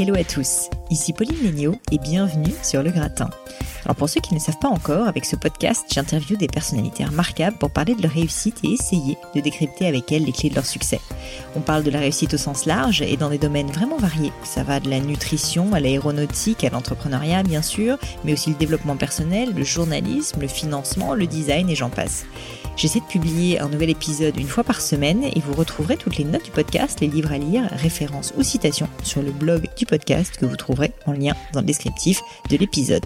Hello à tous, ici Pauline Léniaud et bienvenue sur Le Gratin. Alors pour ceux qui ne savent pas encore, avec ce podcast, j'interviewe des personnalités remarquables pour parler de leur réussite et essayer de décrypter avec elles les clés de leur succès. On parle de la réussite au sens large et dans des domaines vraiment variés. Ça va de la nutrition à l'aéronautique, à l'entrepreneuriat bien sûr, mais aussi le développement personnel, le journalisme, le financement, le design et j'en passe. J'essaie de publier un nouvel épisode une fois par semaine et vous retrouverez toutes les notes du podcast, les livres à lire, références ou citations sur le blog du podcast que vous trouverez en lien dans le descriptif de l'épisode.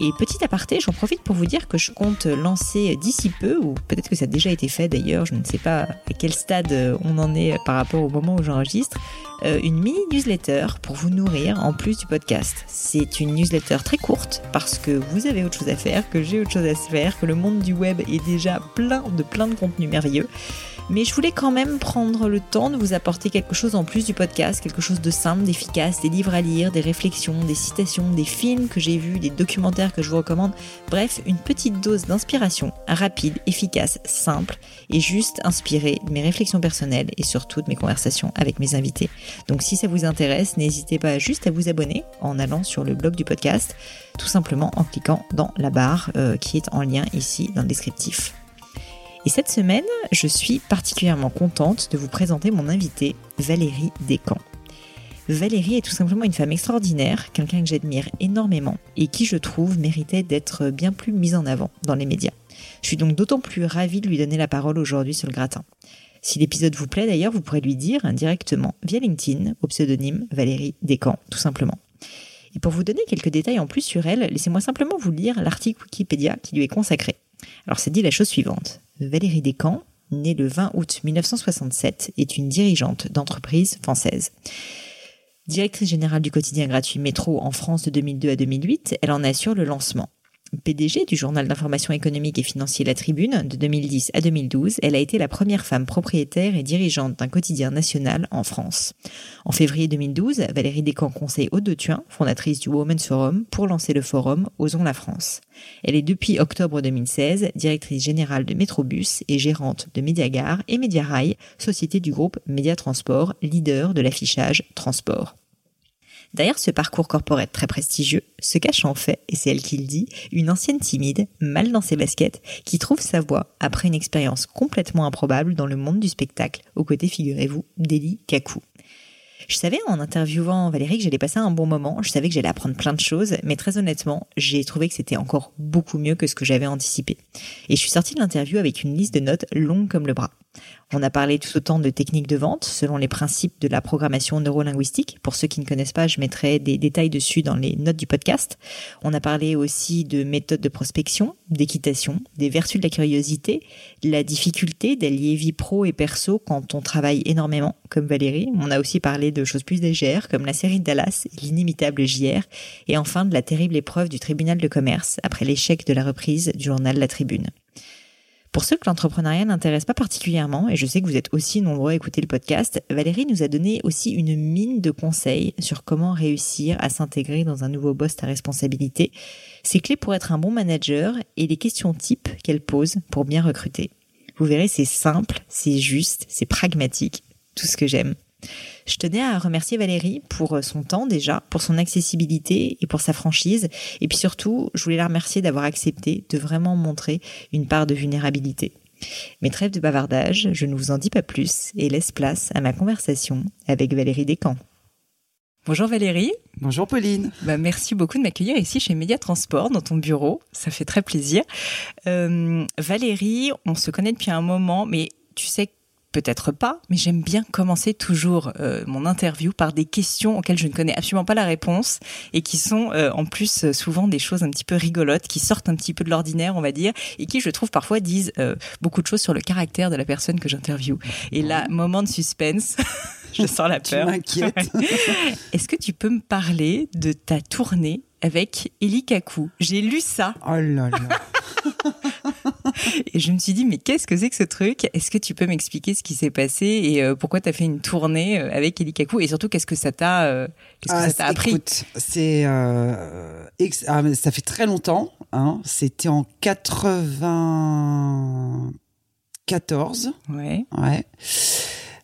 Et petit aparté, j'en profite pour vous dire que je compte lancer d'ici peu, ou peut-être que ça a déjà été fait d'ailleurs, je ne sais pas à quel stade on en est par rapport au moment où j'enregistre, euh, une mini newsletter pour vous nourrir en plus du podcast. C'est une newsletter très courte parce que vous avez autre chose à faire, que j'ai autre chose à faire, que le monde du web est déjà plein de plein de contenus merveilleux. Mais je voulais quand même prendre le temps de vous apporter quelque chose en plus du podcast, quelque chose de simple, d'efficace, des livres à lire, des réflexions, des citations, des films que j'ai vus, des documentaires que je vous recommande. Bref, une petite dose d'inspiration, rapide, efficace, simple et juste inspirée de mes réflexions personnelles et surtout de mes conversations avec mes invités. Donc si ça vous intéresse, n'hésitez pas juste à vous abonner en allant sur le blog du podcast, tout simplement en cliquant dans la barre euh, qui est en lien ici dans le descriptif. Et cette semaine, je suis particulièrement contente de vous présenter mon invitée, Valérie Descamps. Valérie est tout simplement une femme extraordinaire, quelqu'un que j'admire énormément et qui, je trouve, méritait d'être bien plus mise en avant dans les médias. Je suis donc d'autant plus ravie de lui donner la parole aujourd'hui sur le gratin. Si l'épisode vous plaît d'ailleurs, vous pourrez lui dire directement via LinkedIn au pseudonyme Valérie Descamps, tout simplement. Et pour vous donner quelques détails en plus sur elle, laissez-moi simplement vous lire l'article Wikipédia qui lui est consacré. Alors c'est dit la chose suivante. Valérie Descamps, née le 20 août 1967, est une dirigeante d'entreprise française. Directrice générale du quotidien gratuit Métro en France de 2002 à 2008, elle en assure le lancement. PDG du journal d'information économique et financier La Tribune de 2010 à 2012, elle a été la première femme propriétaire et dirigeante d'un quotidien national en France. En février 2012, Valérie Descamps conseille Aude de Thuin, fondatrice du Women's Forum, pour lancer le forum Osons la France. Elle est depuis octobre 2016 directrice générale de Métrobus et gérante de Mediagare et Mediarail, société du groupe Média Transport, leader de l'affichage transport. Derrière ce parcours corporate très prestigieux se cache en fait, et c'est elle qui le dit, une ancienne timide, mal dans ses baskets, qui trouve sa voie après une expérience complètement improbable dans le monde du spectacle, aux côtés, figurez-vous, d'Eli Kakou. Je savais en interviewant Valérie que j'allais passer un bon moment, je savais que j'allais apprendre plein de choses, mais très honnêtement, j'ai trouvé que c'était encore beaucoup mieux que ce que j'avais anticipé. Et je suis sortie de l'interview avec une liste de notes longue comme le bras. On a parlé tout autant de techniques de vente selon les principes de la programmation neurolinguistique. Pour ceux qui ne connaissent pas, je mettrai des détails dessus dans les notes du podcast. On a parlé aussi de méthodes de prospection, d'équitation, des vertus de la curiosité, la difficulté d'allier vie pro et perso quand on travaille énormément, comme Valérie. On a aussi parlé de choses plus légères, comme la série Dallas l'inimitable JR. Et enfin de la terrible épreuve du tribunal de commerce après l'échec de la reprise du journal La Tribune. Pour ceux que l'entrepreneuriat n'intéresse pas particulièrement, et je sais que vous êtes aussi nombreux à écouter le podcast, Valérie nous a donné aussi une mine de conseils sur comment réussir à s'intégrer dans un nouveau poste à responsabilité, ses clés pour être un bon manager et les questions types qu'elle pose pour bien recruter. Vous verrez, c'est simple, c'est juste, c'est pragmatique, tout ce que j'aime. Je tenais à remercier Valérie pour euh, son temps déjà, pour son accessibilité et pour sa franchise. Et puis surtout, je voulais la remercier d'avoir accepté de vraiment montrer une part de vulnérabilité. Mais trêve de bavardage, je ne vous en dis pas plus et laisse place à ma conversation avec Valérie Descamps. Bonjour Valérie. Bonjour Pauline. Bah, merci beaucoup de m'accueillir ici chez Média Transport dans ton bureau. Ça fait très plaisir. Euh, Valérie, on se connaît depuis un moment, mais tu sais peut-être pas, mais j'aime bien commencer toujours euh, mon interview par des questions auxquelles je ne connais absolument pas la réponse et qui sont euh, en plus euh, souvent des choses un petit peu rigolotes, qui sortent un petit peu de l'ordinaire, on va dire, et qui, je trouve, parfois disent beaucoup de choses sur le caractère de la personne que j'interviewe. Et là, moment de suspense. je sens la peur. Tu Est-ce que tu peux me parler de ta tournée avec Eli Kaku J'ai lu ça. Oh là là. et je me suis dit, mais qu'est-ce que c'est que ce truc? Est-ce que tu peux m'expliquer ce qui s'est passé et euh, pourquoi tu as fait une tournée euh, avec Eli Kaku? Et surtout, qu'est-ce que ça t'a euh, ah, appris? écoute, c'est ah, ça fait très longtemps. Hein, C'était en 94. Ouais. Ouais.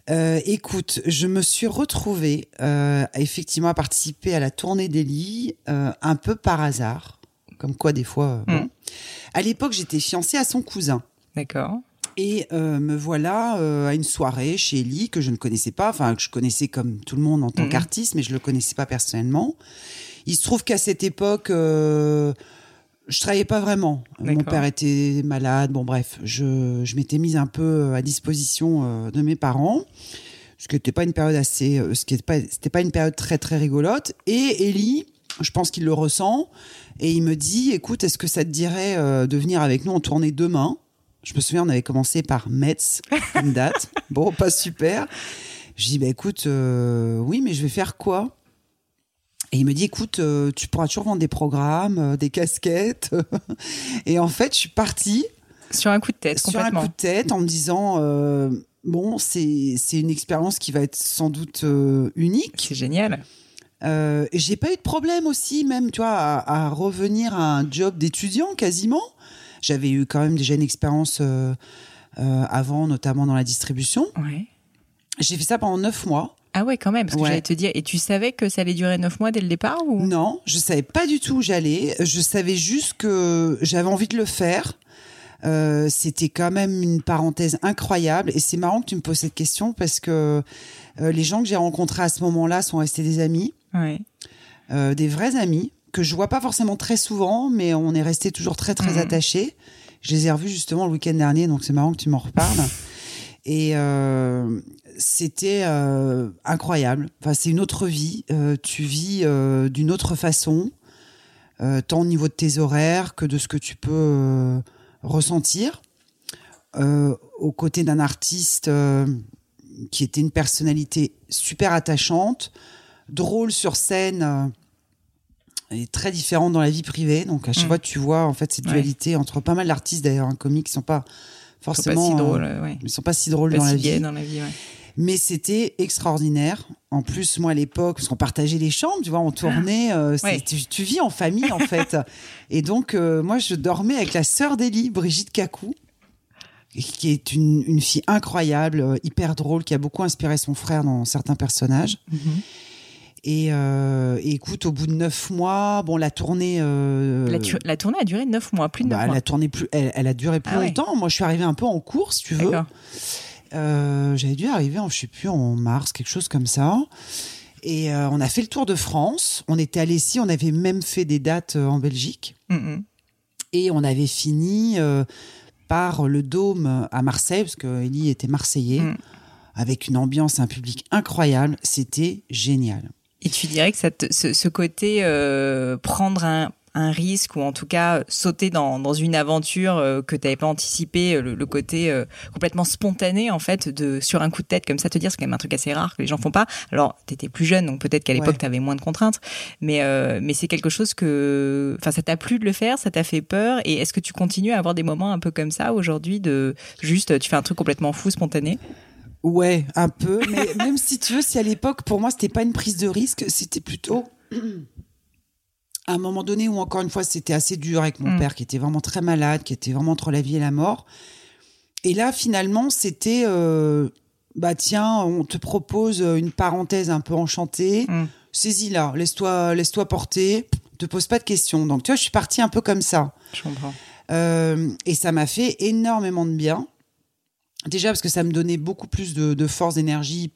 Euh, écoute, je me suis retrouvée euh, effectivement à participer à la tournée d'Eli euh, un peu par hasard, comme quoi des fois. Euh, mm. À l'époque, j'étais fiancée à son cousin. D'accord. Et euh, me voilà à une soirée chez Eli que je ne connaissais pas, enfin que je connaissais comme tout le monde en tant mm. qu'artiste, mais je le connaissais pas personnellement. Il se trouve qu'à cette époque je travaillais pas vraiment. Mon père était malade. Bon, bref, je, je m'étais mise un peu à disposition euh, de mes parents, ce qui n'était pas une période assez, euh, ce qui n'était pas, pas une période très très rigolote. Et Ellie, je pense qu'il le ressent, et il me dit, écoute, est-ce que ça te dirait euh, de venir avec nous en tournée demain? Je me souviens, on avait commencé par Metz, une date. bon, pas super. Je dis, bah écoute, oui, mais je vais faire quoi? Et il me dit, écoute, euh, tu pourras toujours vendre des programmes, euh, des casquettes. et en fait, je suis partie. Sur un coup de tête, Sur un coup de tête, en me disant, euh, bon, c'est une expérience qui va être sans doute unique. C'est génial. Euh, j'ai pas eu de problème aussi, même, tu vois, à, revenir à un job d'étudiant quasiment. J'avais eu quand même déjà une expérience avant, notamment dans la distribution. Ouais. J'ai fait ça pendant neuf mois. Ah ouais, quand même, parce que j'allais te dire, et tu savais que ça allait durer neuf mois dès le départ ou? Non, je savais pas du tout où j'allais. Je savais juste que j'avais envie de le faire. Euh, c'était quand même une parenthèse incroyable. Et c'est marrant que tu me poses cette question parce que euh, les gens que j'ai rencontrés à ce moment-là sont restés des amis, ouais. euh, des vrais amis que je vois pas forcément très souvent, mais on est restés toujours très très mmh. attachés. Je les ai revus justement le week-end dernier, donc c'est marrant que tu m'en reparles. Et, euh, c'était euh, incroyable. Enfin, c'est une autre vie. Tu vis d'une autre façon, tant au niveau de tes horaires que de ce que tu peux ressentir. aux côtés d'un artiste qui était une personnalité super attachante, drôle sur scène et très différente dans la vie privée. Donc à chaque mm. fois, tu vois en fait cette dualité entre pas mal d'artistes d'ailleurs, un comique qui sont pas forcément, ils sont pas si drôles, ils sont pas si drôles dans, la vie. dans la vie. Mais c'était extraordinaire. En plus, moi, à l'époque, parce qu'on partageait les chambres, tu vois, on tournait, euh, tu, vis en famille, en fait. Et donc, euh, moi, je dormais avec la sœur d'Elie, Brigitte Cacou, qui est une, fille incroyable, euh, hyper drôle, qui a beaucoup inspiré son frère dans certains personnages. Mm-hmm. Et, écoute, au bout de neuf mois, bon, la tournée. La, tournée a duré neuf mois, plus de neuf bah, mois. La tournée plus, elle, a duré plus ah longtemps. Moi, je suis arrivée un peu en course, si tu veux. Euh, j'avais dû arriver, en, je sais plus, en mars, quelque chose comme ça. Et euh, on a fait le tour de France. On était allé ici, on avait même fait des dates euh, en Belgique. Et on avait fini par le Dôme à Marseille, parce que Ellie était marseillais, mm. avec une ambiance, un public incroyable. C'était génial. Et tu dirais que ce, ce, côté prendre un un risque ou en tout cas sauter dans, dans une aventure euh, que tu n'avais pas anticipé, euh, le, côté euh, complètement spontané en fait de sur un coup de tête comme ça te dire c'est quand même un truc assez rare que les gens font pas. Alors tu étais plus jeune donc peut-être qu'à l'époque tu avais moins de contraintes. Mais mais c'est quelque chose que enfin ça t'a plu de le faire, ça t'a fait peur. Et est-ce que tu continues à avoir des moments un peu comme ça aujourd'hui de juste tu fais un truc complètement fou spontané? Ouais, un peu mais même si tu veux si à l'époque pour moi c'était pas une prise de risque, c'était plutôt à un moment donné où encore une fois c'était assez dur avec mon mm. père qui était vraiment très malade, qui était vraiment entre la vie et la mort. Et là finalement c'était euh, bah tiens, on te propose une parenthèse un peu enchantée, Mm. saisis-la, laisse-toi laisse-toi porter, te pose pas de questions. Donc tu vois, je suis partie un peu comme ça. Je comprends. Euh, et ça m'a fait énormément de bien. Déjà parce que ça me donnait beaucoup plus de, de force, d'énergie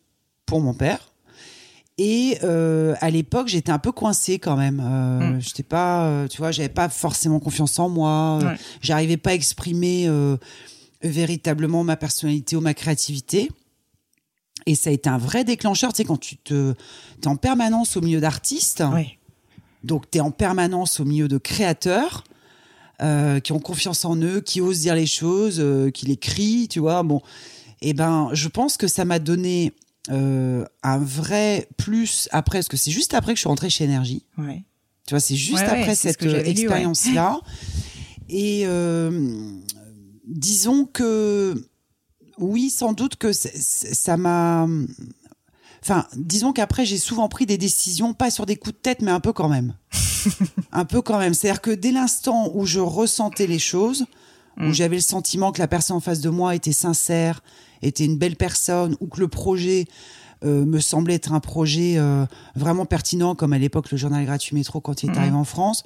pour mon père. Et euh, à l'époque, j'étais un peu coincée quand même. Euh, Mm. J'étais pas, euh, tu vois, j'avais pas forcément confiance en moi. Euh, Ouais. J'arrivais pas à exprimer véritablement ma personnalité ou ma créativité. Et ça a été un vrai déclencheur, tu sais, quand tu te, es en permanence au milieu d'artistes. Donc, tu es en permanence au milieu de créateurs euh, qui ont confiance en eux, qui osent dire les choses, euh, qui les crient, tu vois. Bon, et ben, je pense que ça m'a donné euh, un vrai plus après, parce que c'est juste après que je suis rentrée chez Énergie. Ouais. Tu vois, c'est juste Ouais, après cette ouais. expérience-là. Et disons que, oui, sans doute que ça m'a. Enfin, disons qu'après, j'ai souvent pris des décisions, pas sur des coups de tête, mais un peu quand même. un peu quand même. C'est-à-dire que dès l'instant où je ressentais les choses, Mm. où j'avais le sentiment que la personne en face de moi était sincère, était une belle personne, ou que le projet euh, me semblait être un projet euh, vraiment pertinent, comme à l'époque le journal gratuit métro quand il est Mhm. arrivé en France,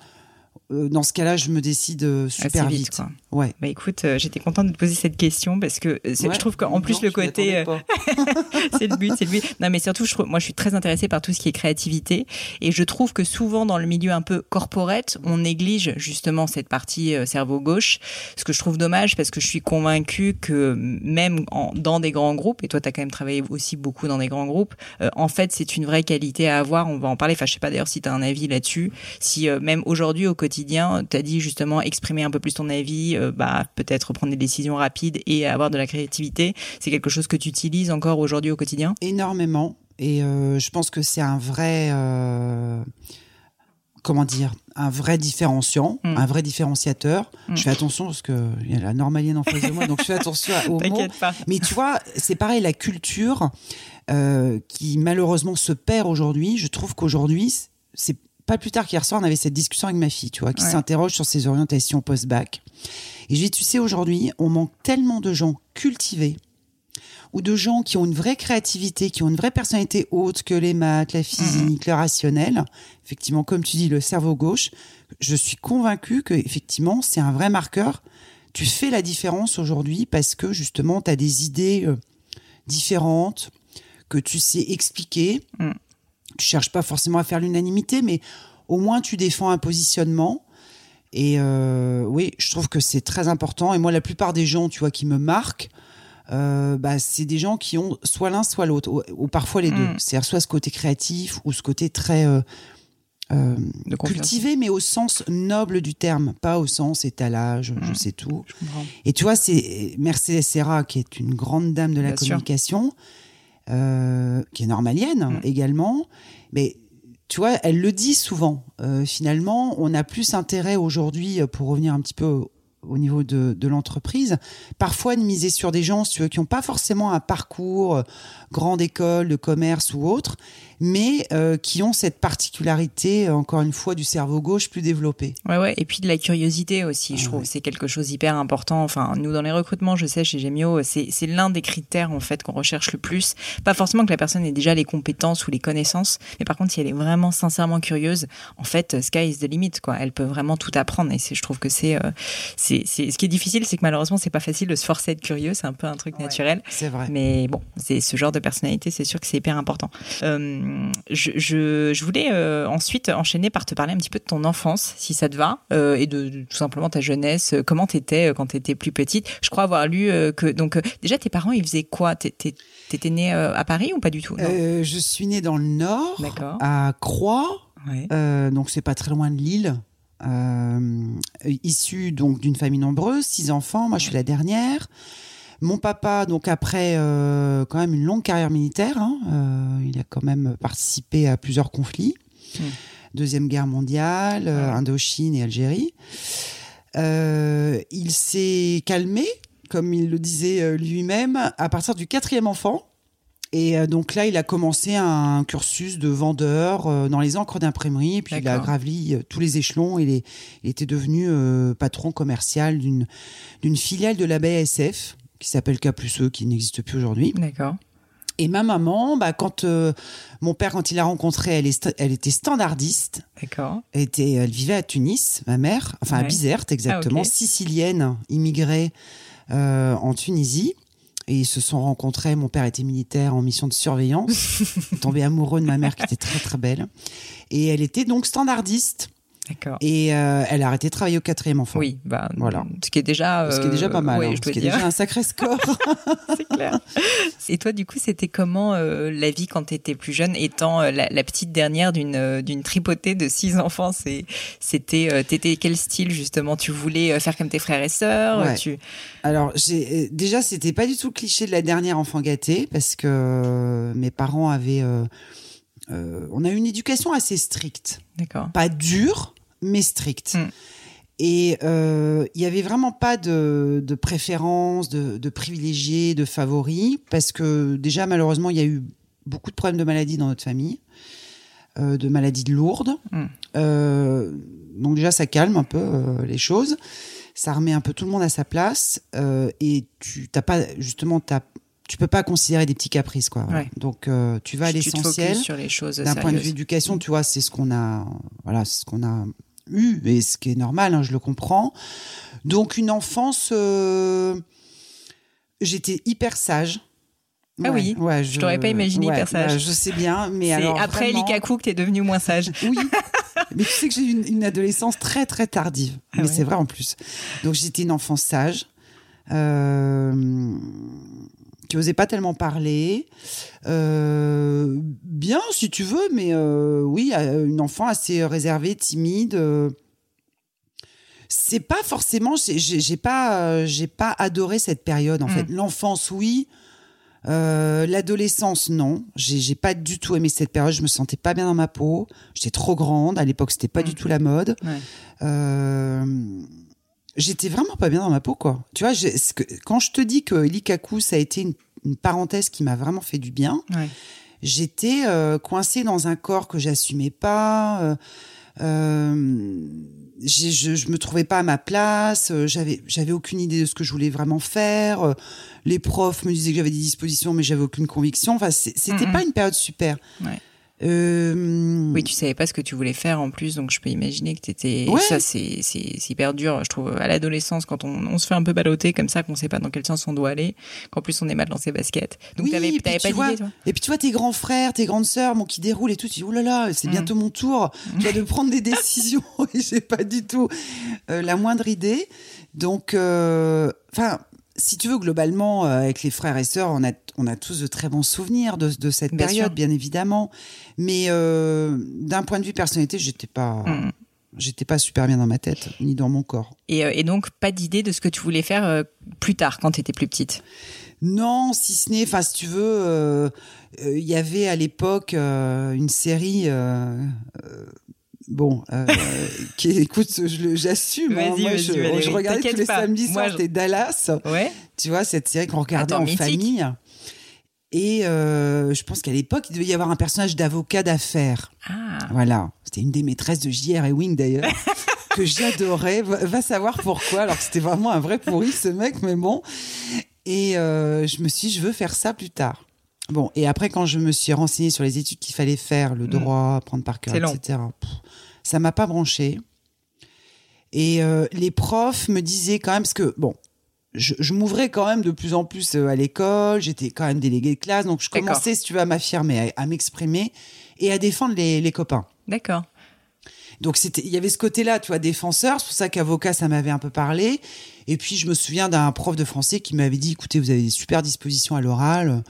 euh, dans ce cas-là, je me décide super Assez vite. vite, quoi. Ouais. Bah écoute, euh, j'étais contente de te poser cette question parce que euh, Ouais. je trouve qu'en plus Non, le côté, euh, c'est le but, c'est le but. Non, mais surtout, je trouve, moi, je suis très intéressée par tout ce qui est créativité, et je trouve que souvent dans le milieu un peu corporate, on néglige justement cette partie euh, cerveau gauche, ce que je trouve dommage parce que je suis convaincue que même en- dans des grands groupes, et toi, tu as quand même travaillé aussi beaucoup dans des grands groupes, euh, en fait, c'est une vraie qualité à avoir. On va en parler. Enfin, je sais pas d'ailleurs si tu as un avis là-dessus. Si même aujourd'hui au quotidien, tu as dit justement exprimer un peu plus ton avis, euh, bah peut-être prendre des décisions rapides et avoir de la créativité, c'est quelque chose que tu utilises encore aujourd'hui au quotidien? Énormément. Et euh, je pense que c'est un vrai, euh, comment dire, un vrai différenciant, Mm. un vrai différenciateur. Mm. Je fais attention parce que il y a la normalienne en face de moi, donc je fais attention aux mots. Pas. Mais tu vois, c'est pareil, la culture euh, qui malheureusement se perd aujourd'hui. Je trouve qu'aujourd'hui, c'est pas plus tard qu'hier soir, on avait cette discussion avec ma fille, tu vois, qui Ouais. s'interroge sur ses orientations post-bac. Et je lui dis, tu sais, aujourd'hui, on manque tellement de gens cultivés ou de gens qui ont une vraie créativité, qui ont une vraie personnalité haute que les maths, la physique, le rationnel. Effectivement, comme tu dis, le cerveau gauche. Je suis convaincue que effectivement, c'est un vrai marqueur. Tu fais la différence aujourd'hui parce que justement, tu as des idées euh, différentes que tu sais expliquer. Mm. Tu cherches pas forcément à faire l'unanimité, mais au moins tu défends un positionnement. Et euh, oui, je trouve que c'est très important. Et moi, la plupart des gens, tu vois, qui me marquent, euh, bah, c'est des gens qui ont soit l'un, soit l'autre, ou, ou parfois les deux. Mm. C'est-à-dire soit ce côté créatif ou ce côté très euh, cultivé, mais au sens noble du terme, pas au sens étalage, je Mm. sais tout. Je. Et tu vois, c'est Mercedes Serra, qui est une grande dame de la Bien sûr. Euh, qui est normalienne Mm. également, mais tu vois, elle le dit souvent. Euh, finalement, on a plus intérêt aujourd'hui, euh, pour revenir un petit peu au, au niveau de, de l'entreprise, parfois de miser sur des gens, si tu veux, qui n'ont pas forcément un parcours euh, grande école de commerce ou autre, mais euh, qui ont cette particularité, euh, encore une fois, du cerveau gauche plus développé. Ouais, ouais. Et puis de la curiosité aussi, je Ah trouve. ouais. C'est quelque chose d'hyper important. Enfin, nous, dans les recrutements, je sais, chez Gemio, c'est, l'un des critères, en fait, qu'on recherche le plus. Pas forcément que la personne ait déjà les compétences ou les connaissances, mais par contre, si elle est vraiment sincèrement curieuse, en fait, sky is the limit, quoi. Elle peut vraiment tout apprendre. Et je trouve que c'est, euh, c'est, ce qui est difficile, c'est que malheureusement, c'est pas facile de se forcer à être curieux. C'est un peu un truc naturel. C'est vrai. Mais bon, c'est ce genre de personnalité, c'est sûr que c'est hyper important. Euh, je, je, je voulais euh, ensuite enchaîner par te parler un petit peu de ton enfance, si ça te va, euh, et de, de tout simplement ta jeunesse. Comment t'étais quand t'étais plus petite Je crois avoir lu que donc déjà tes parents ils faisaient quoi? T'é- t'é- T'étais née à Paris ou pas du tout? Je suis née dans le Nord, à Croix, Ouais. donc c'est pas très loin de Lille. Euh, issue donc d'une famille nombreuse, six enfants. Moi, je suis la dernière. Mon papa, donc après euh, quand même une longue carrière militaire, hein, euh, il a quand même participé à plusieurs conflits. Mm. Deuxième guerre mondiale, euh, Indochine et Algérie. Il s'est calmé, comme il le disait lui-même, à partir du quatrième enfant. Et euh, donc là, il a commencé un cursus de vendeur euh, dans les encres d'imprimerie. Et puis il a gravi euh, tous les échelons. Il, est, il était devenu euh, patron commercial d'une filiale de la BASF qui s'appelle K+E, qui n'existe plus aujourd'hui. D'accord. Et ma maman, bah, quand euh, mon père, quand il l'a rencontrée, elle, est, elle était standardiste. D'accord. Elle, était, elle vivait à Tunis, ma mère, enfin à. Bizerte exactement, Ah, ok. sicilienne, immigrée euh, en Tunisie. Et ils se sont rencontrés. Mon père était militaire en mission de surveillance. Il tombé amoureux de ma mère qui était très très belle. Et elle était donc standardiste. D'accord. Et euh, elle a arrêté de travailler au quatrième enfant. Oui, bah, Voilà. ce qui est déjà, Ce qui est déjà pas mal, oui, hein, je ce qui est déjà un sacré score. c'est clair. Et toi, du coup, c'était comment euh, la vie quand tu étais plus jeune, étant euh, la, la petite dernière d'une euh, d'une tripotée de six enfants? C'est c'était euh, t'étais quel style justement? Tu voulais euh, faire comme tes frères et sœurs? Ouais. Tu Alors, j'ai, euh, déjà, c'était pas du tout le cliché de la dernière enfant gâtée parce que euh, mes parents avaient. Euh, on a une éducation assez stricte. d'accord Pas dure, mais stricte. Mm. Et euh, il y avait vraiment pas de, de préférence, de, de privilégiés, de favoris, parce que déjà, malheureusement, il y a eu beaucoup de problèmes de maladies dans notre famille, euh, de maladies lourdes. Mm. Euh, donc déjà, ça calme un peu les choses. Ça remet un peu tout le monde à sa place. et tu t'as pas, justement, t'as, tu peux pas considérer des petits caprices, quoi. Ouais. Donc, euh, tu vas à l'essentiel sur les choses d'un point de vue éducation, tu vois, c'est ce qu'on a, voilà, c'est ce qu'on a eu, et ce qui est normal, hein, je le comprends. Donc une enfance, euh, j'étais hyper sage. Ah oui, ouais, je t'aurais pas imaginé hyper sage. ouais, je sais bien, mais alors après vraiment- Likaku que t'es devenue moins sage. oui. Mais tu sais que j'ai eu une, une adolescence très très tardive. Ah mais c'est vrai en plus. Donc j'étais une enfant sage, euh, qui osait pas tellement parler. Euh, bien si tu veux, mais euh, oui, euh, une enfant assez réservée, timide. c'est pas forcément. j'ai- pas, j'ai pas adoré cette période en Mm. fait. L'enfance, oui. Euh, L'adolescence, non. J'ai j'ai pas du tout aimé cette période. Je me sentais pas bien dans ma peau. J'étais trop grande. À l'époque, c'était pas Mm. du tout la mode. Ouais. J'étais vraiment pas bien dans ma peau, quoi. Tu vois, que- quand je te dis que Likaku, ça a été une, une parenthèse qui m'a vraiment fait du bien, Ouais. j'étais euh, coincée dans un corps que j'assumais pas. euh, euh, je, je me trouvais pas à ma place. J'avais, j'avais aucune idée de ce que je voulais vraiment faire. Les profs me disaient que j'avais des dispositions, mais j'avais aucune conviction. Enfin, c'était pas une période super. Ouais. Euh, Oui, tu savais pas ce que tu voulais faire en plus, donc je peux imaginer que t'étais. Ouais. Ça, c'est hyper dur, je trouve, à l'adolescence, quand on, on se fait un peu balloter comme ça, qu'on sait pas dans quel sens on doit aller, qu'en plus on est mal dans ses baskets. Donc Oui, t'avais t'avais tu pas vois, toi Et puis tu vois tes grands frères, tes grandes sœurs, bon, qui déroulent et tout, tu dis, oh là là, c'est Mm. bientôt mon tour, tu vois, de prendre des décisions et j'ai pas du tout euh, la moindre idée. Donc, euh, enfin, si tu veux, globalement, euh, avec les frères et sœurs, on a, on a tous de très bons souvenirs de, de cette Bien période, sûr. bien évidemment. Mais euh, d'un point de vue personnalité, j'étais pas, Mm. j'étais pas super bien dans ma tête, ni dans mon corps. et, euh, et donc pas d'idée de ce que tu voulais faire euh, plus tard, quand t'étais plus petite? Non, si ce n'est, enfin, si tu veux, euh, euh, il y avait à l'époque euh, une série. Bon, euh, qui écoute, j'assume. hein, moi, je, regardais tous les pas. samedis soirs, je- Dallas. Ouais. Tu vois, cette série qu'on regardait Attends, en mythique. famille. Et euh, je pense qu'à l'époque, il devait y avoir un personnage d'avocat d'affaires. Ah. Voilà. C'était une des maîtresses de J.R. Ewing d'ailleurs, que j'adorais. Va, va savoir pourquoi. Alors que c'était vraiment un vrai pourri ce mec, mais bon. Et euh, je me suis dit, je veux faire ça plus tard. Bon, et après, quand je me suis renseignée sur les études qu'il fallait faire, le droit, prendre par cœur, Mm. Etc., pff, ça m'a pas branché. Et euh, les profs me disaient quand même, parce que, bon, je, je m'ouvrais quand même de plus en plus euh, à l'école, j'étais quand même déléguée de classe, donc je commençais, si tu veux, à m'affirmer, à, à m'exprimer et à défendre les, les copains. D'accord. Donc il y avait ce côté-là, tu vois, défenseur. C'est pour ça qu'avocat, ça m'avait un peu parlé. Et puis je me souviens d'un prof de français qui m'avait dit, écoutez, vous avez des super dispositions à l'oral.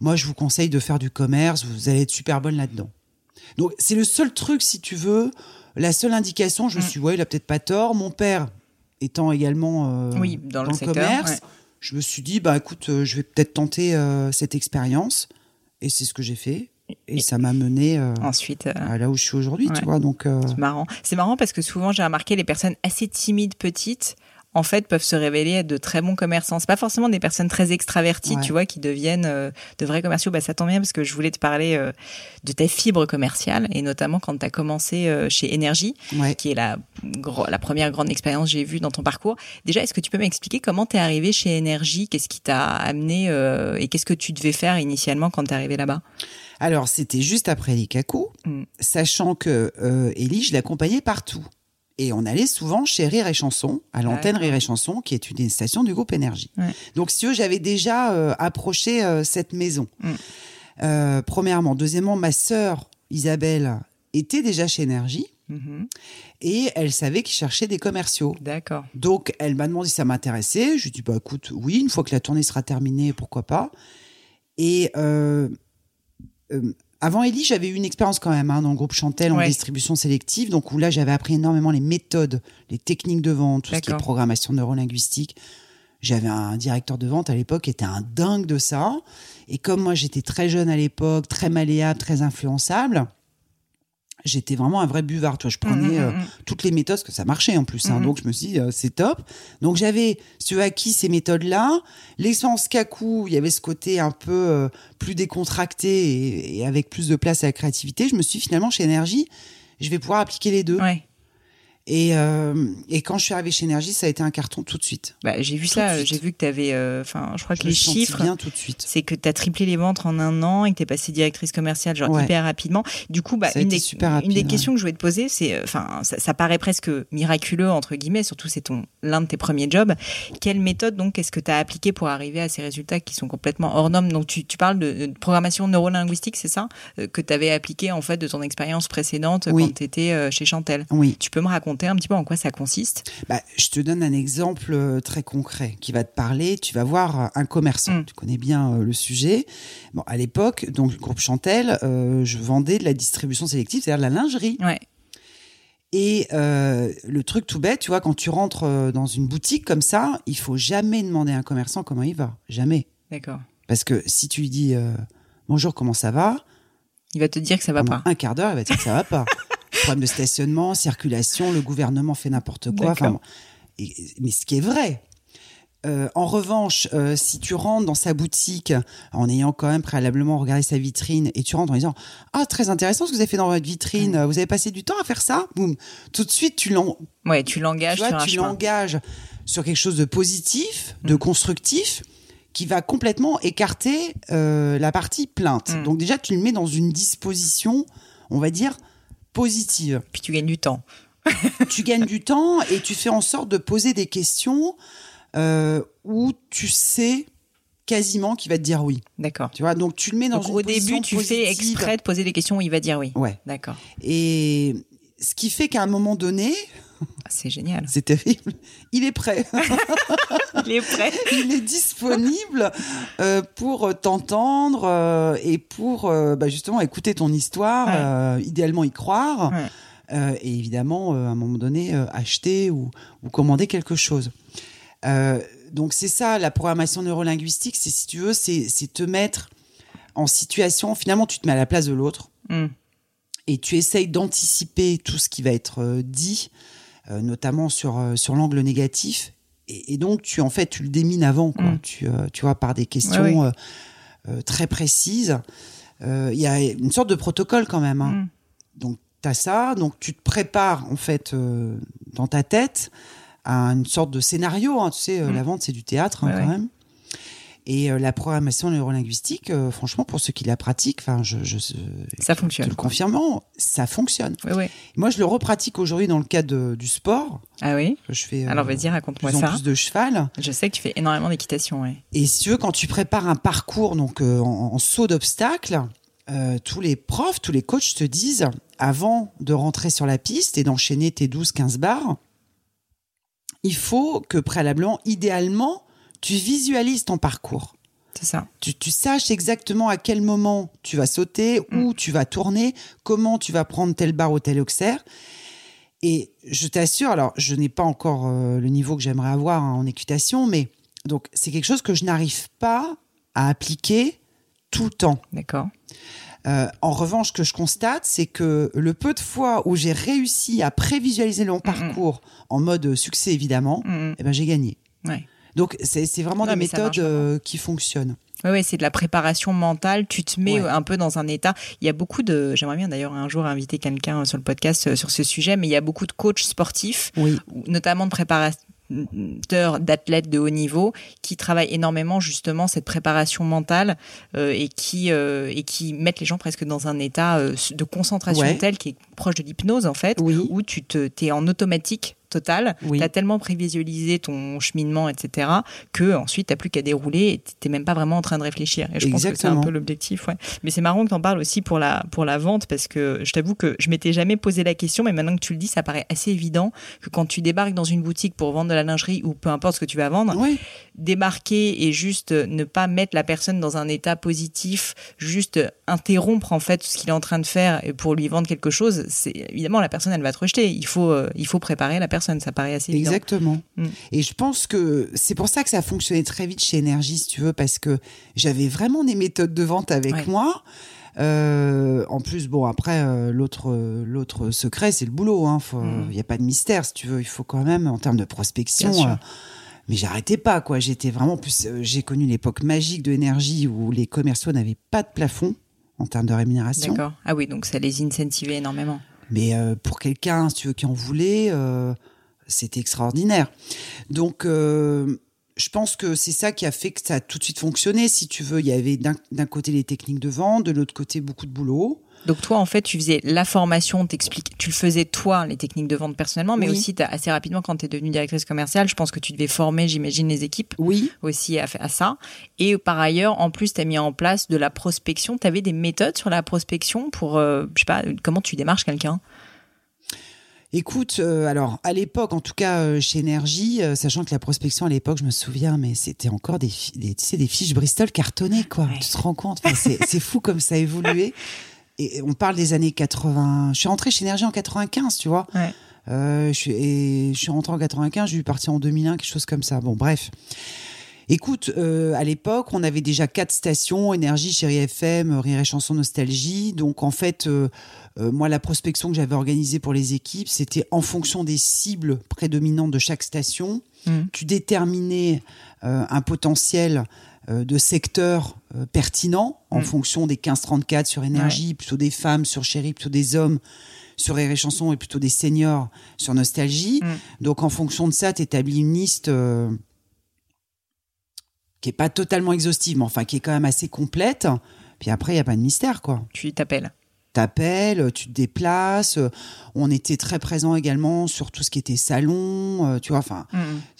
Moi, je vous conseille de faire du commerce. Vous allez être super bonne là-dedans. Donc c'est le seul truc, si tu veux, la seule indication. Je me Mm. suis, dit, ouais, il a peut-être pas tort. Mon père étant également euh, Oui, dans le secteur, commerce, ouais. je me suis dit, bah écoute, euh, je vais peut-être tenter euh, cette expérience. Et c'est ce que j'ai fait. Et, Et- ça m'a mené euh, Ensuite. euh, à là où je suis aujourd'hui, Ouais. tu vois. Donc euh, C'est marrant. C'est marrant parce que souvent j'ai remarqué les personnes assez timides petites en fait, peuvent se révéler être de très bons commerçants. C'est pas forcément des personnes très extraverties, tu vois, qui deviennent euh, de vrais commerciaux. Bah, ça tombe bien parce que je voulais te parler euh, de ta fibre commerciale et notamment quand tu as commencé euh, chez Énergie, qui est la, la première grande expérience que j'ai vue dans ton parcours. Déjà, est-ce que tu peux m'expliquer comment tu es arrivé chez Énergie? Qu'est-ce qui t'a amené et qu'est-ce que tu devais faire initialement quand tu es arrivé là-bas? Alors, c'était juste après les cacos, mm. sachant que Ellie, je l'accompagnais partout. Et on allait souvent chez Rire et Chanson, à l'antenne Rire et Chanson, qui est une station du groupe Énergie. Donc, si j'avais déjà euh, approché euh, cette maison. Mm. premièrement. Deuxièmement, ma sœur Isabelle était déjà chez Énergie. Mm-hmm. Et elle savait qu'il cherchait des commerciaux. D'accord. Donc, elle m'a demandé si ça m'intéressait. Je lui ai dit, bah, écoute, oui, une fois que la tournée sera terminée, pourquoi pas. Et euh, avant Ellie, j'avais eu une expérience quand même hein, dans le groupe Chantel en distribution sélective, donc où là j'avais appris énormément les méthodes, les techniques de vente, tout ce qui est programmation neurolinguistique. J'avais un directeur de vente à l'époque qui était un dingue de ça. Et comme moi j'étais très jeune à l'époque, très malléable, très influençable, j'étais vraiment un vrai buvard. Toi, je prenais mmh, mmh, euh, mmh. toutes les méthodes, parce que ça marchait en plus. Hein. donc, je me suis dit, euh, c'est top. Donc, j'avais tu acquis ces méthodes-là. L'expérience Kaku, il y avait ce côté un peu euh, plus décontracté et, avec plus de place à la créativité. Je me suis dit, finalement, chez Énergie, je vais pouvoir appliquer les deux. Ouais. Et, euh, et quand je suis arrivée chez Énergie, ça a été un carton tout de suite. Bah, j'ai vu ça, j'ai vu que tu avais. Euh, enfin, je crois que les chiffres. bien tout de suite. C'est que tu as triplé les ventes en un an et que tu es passée directrice commerciale, genre hyper rapidement. Du coup, bah, une, des, une des questions que je voulais te poser, c'est. Euh, enfin, ça, paraît presque miraculeux, entre guillemets, surtout c'est ton l'un de tes premiers jobs. Quelle méthode, donc, est-ce que tu as appliqué pour arriver à ces résultats qui sont complètement hors normes? Donc, tu, tu parles de, programmation neurolinguistique, c'est ça? Que tu avais appliqué, en fait, de ton expérience précédente quand tu étais chez Chantel. Oui. Tu peux me raconter un petit peu en quoi ça consiste bah, Je te donne un exemple euh, très concret qui va te parler. Tu vas voir euh, un commerçant, mm. tu connais bien euh, le sujet. Bon, à l'époque, donc le groupe Chantel, je vendais de la distribution sélective, c'est-à-dire de la lingerie. Ouais. Et le truc tout bête, tu vois, quand tu rentres dans une boutique comme ça, il faut jamais demander à un commerçant comment il va. Jamais. D'accord. Parce que si tu lui dis bonjour, comment ça va? Il va te dire que ça va pas. Un quart d'heure, il va te dire que ça va pas. problème de stationnement, circulation, le gouvernement fait n'importe quoi. Enfin, mais ce qui est vrai. Euh, en revanche, euh, si tu rentres dans sa boutique en ayant quand même préalablement regardé sa vitrine et tu rentres en disant ah très intéressant ce que vous avez fait dans votre vitrine, vous avez passé du temps à faire ça, boum, tout de suite tu l'en ouais tu l'engages tu, l'engages sur quelque chose de positif, de mm. constructif qui va complètement écarter euh, la partie plainte. Mm. Donc déjà tu le mets dans une disposition, on va dire positive. Puis tu gagnes du temps. tu gagnes du temps et tu fais en sorte de poser des questions euh, où tu sais quasiment qu'il va te dire oui. D'accord. Tu vois, donc tu le mets dans donc, au début, tu fais exprès de poser des questions où il va dire oui. Ouais. D'accord. Et ce qui fait qu'à un moment donné, c'est génial. C'est terrible. Il est prêt. il est prêt. il est disponible euh, pour t'entendre euh, et pour euh, bah, justement écouter ton histoire, idéalement y croire. et évidemment, à un moment donné, acheter ou, ou, commander quelque chose. donc c'est ça, la programmation neurolinguistique, c'est si tu veux, c'est te mettre en situation, finalement tu te mets à la place de l'autre mm. et tu essayes d'anticiper tout ce qui va être dit euh, notamment sur, euh, sur l'angle négatif. Et, donc, tu, en fait, tu le démines avant, quoi. Mm. Tu, euh, tu vois, par des questions très précises. Il y a une sorte de protocole quand même. Hein. Mm. Donc, tu as ça. Donc, tu te prépares, en fait, dans ta tête à une sorte de scénario. Hein. Tu sais, mm. la vente, c'est du théâtre, hein, quand même. Et euh, la programmation neurolinguistique, euh, franchement, pour ceux qui la pratiquent, enfin, je, je, ça fonctionne. le confirmant, ça fonctionne. Oui, oui. Moi, je le repratique aujourd'hui dans le cadre du sport. Ah oui. Je fais. Alors vas-y, raconte-moi ça. Plus de cheval. Je sais que tu fais énormément d'équitation. Et si tu veux, quand tu prépares un parcours donc euh, en, saut d'obstacle, tous les profs, tous les coachs te disent, avant de rentrer sur la piste et d'enchaîner tes 12-15 barres, il faut que préalablement, idéalement, tu visualises ton parcours. C'est ça. Tu, tu, saches exactement à quel moment tu vas sauter, mm. où tu vas tourner, comment tu vas prendre telle barre ou tel auxerre. Et je t'assure, alors je n'ai pas encore euh, le niveau que j'aimerais avoir hein, en équitation, mais donc c'est quelque chose que je n'arrive pas à appliquer tout le temps. D'accord. Euh, en revanche, ce que je constate, c'est que le peu de fois où j'ai réussi à prévisualiser mon parcours en mode succès, évidemment, eh ben, j'ai gagné. Ouais. Donc, c'est vraiment Non, des méthodes euh, qui fonctionnent. Ouais, c'est de la préparation mentale. Tu te mets Ouais. un peu dans un état. Il y a beaucoup de. J'aimerais bien d'ailleurs un jour inviter quelqu'un sur le podcast euh, sur ce sujet, mais il y a beaucoup de coachs sportifs, Oui. ou- notamment de préparateurs d'athlètes de haut niveau, qui travaillent énormément justement cette préparation mentale euh, et qui euh, et qui mettent les gens presque dans un état euh, de concentration Ouais. tel qui est proche de l'hypnose en fait, Oui. où tu te t'es en automatique total, Oui. tu as tellement prévisualisé ton cheminement, etc., que ensuite tu plus qu'à dérouler et t'es même pas vraiment en train de réfléchir. Et je pense que c'est un Exactement. peu l'objectif. Ouais. Mais c'est marrant que tu en parles aussi pour la, pour la vente, parce que je t'avoue que je m'étais jamais posé la question, mais maintenant que tu le dis, ça paraît assez évident que quand tu débarques dans une boutique pour vendre de la lingerie ou peu importe ce que tu vas vendre, Oui. démarquer et juste ne pas mettre la personne dans un état positif, juste interrompre en fait ce qu'il est en train de faire pour lui vendre quelque chose, c'est évidemment la personne elle va te rejeter. Il faut euh, il faut préparer la personne, ça paraît assez évident. Exactement. Mm. Et je pense que c'est pour ça que ça a fonctionné très vite chez Énergie, si tu veux, parce que j'avais vraiment des méthodes de vente avec Ouais. moi. Euh, en plus, bon, après, euh, l'autre, euh, l'autre secret, c'est le boulot. Il hein. Mm. n'y a pas de mystère, si tu veux. Il faut quand même, en termes de prospection. Euh, mais j'arrêtais pas, quoi. J'étais vraiment en plus. j'ai connu l'époque magique de Énergie où les commerciaux n'avaient pas de plafond en termes de rémunération. D'accord. Ah oui, donc ça les incentivait énormément. Mais pour quelqu'un, si tu veux, qui en voulait, c'était extraordinaire. Donc, euh, je pense que c'est ça qui a fait que ça a tout de suite fonctionné. Si tu veux, il y avait d'un côté les techniques de vente, de l'autre côté beaucoup de boulot. Donc toi, en fait, tu faisais la formation, t'expliques, tu le faisais toi, les techniques de vente personnellement, mais Oui. aussi assez rapidement quand tu es devenue directrice commerciale, je pense que tu devais former, j'imagine, les équipes Oui. aussi à, à ça. Et par ailleurs, en plus, tu as mis en place de la prospection. Tu avais des méthodes sur la prospection pour, euh, je sais pas, comment tu démarches quelqu'un? Écoute, euh, alors à l'époque, en tout cas euh, chez Énergie, euh, sachant que la prospection à l'époque, je me souviens, mais c'était encore des, tu sais, des fiches Bristol cartonnées, quoi. Ouais. Tu te rends compte? Enfin, C'est fou comme ça a évolué. Et on parle des années 80. Je suis rentrée chez Énergie en 95, tu vois. Ouais. Euh, je suis, et je suis rentrée en 95, j'ai dû partir en 2001, quelque chose comme ça. Bon, bref. Écoute, euh, à l'époque, on avait déjà quatre stations, Énergie, Chérie FM, Rire et Chanson Nostalgie. Donc, en fait, euh, euh, moi, la prospection que j'avais organisée pour les équipes, c'était en fonction des cibles prédominantes de chaque station. Mhm. Tu déterminais euh, un potentiel euh, de secteur euh, pertinent en Mhm. fonction des 15-34 sur Énergie, plutôt des femmes, sur Chérie, plutôt des hommes sur Rire et Chanson et plutôt des seniors sur Nostalgie. Mhm. Donc, en fonction de ça, tu établis une liste euh, qui est pas totalement exhaustive, mais enfin qui est quand même assez complète. Puis après, il n'y a pas de mystère, quoi. Tu t'appelles. T'appelles, tu te déplaces. On était très présent également sur tout ce qui était salon, euh, tu vois. Enfin,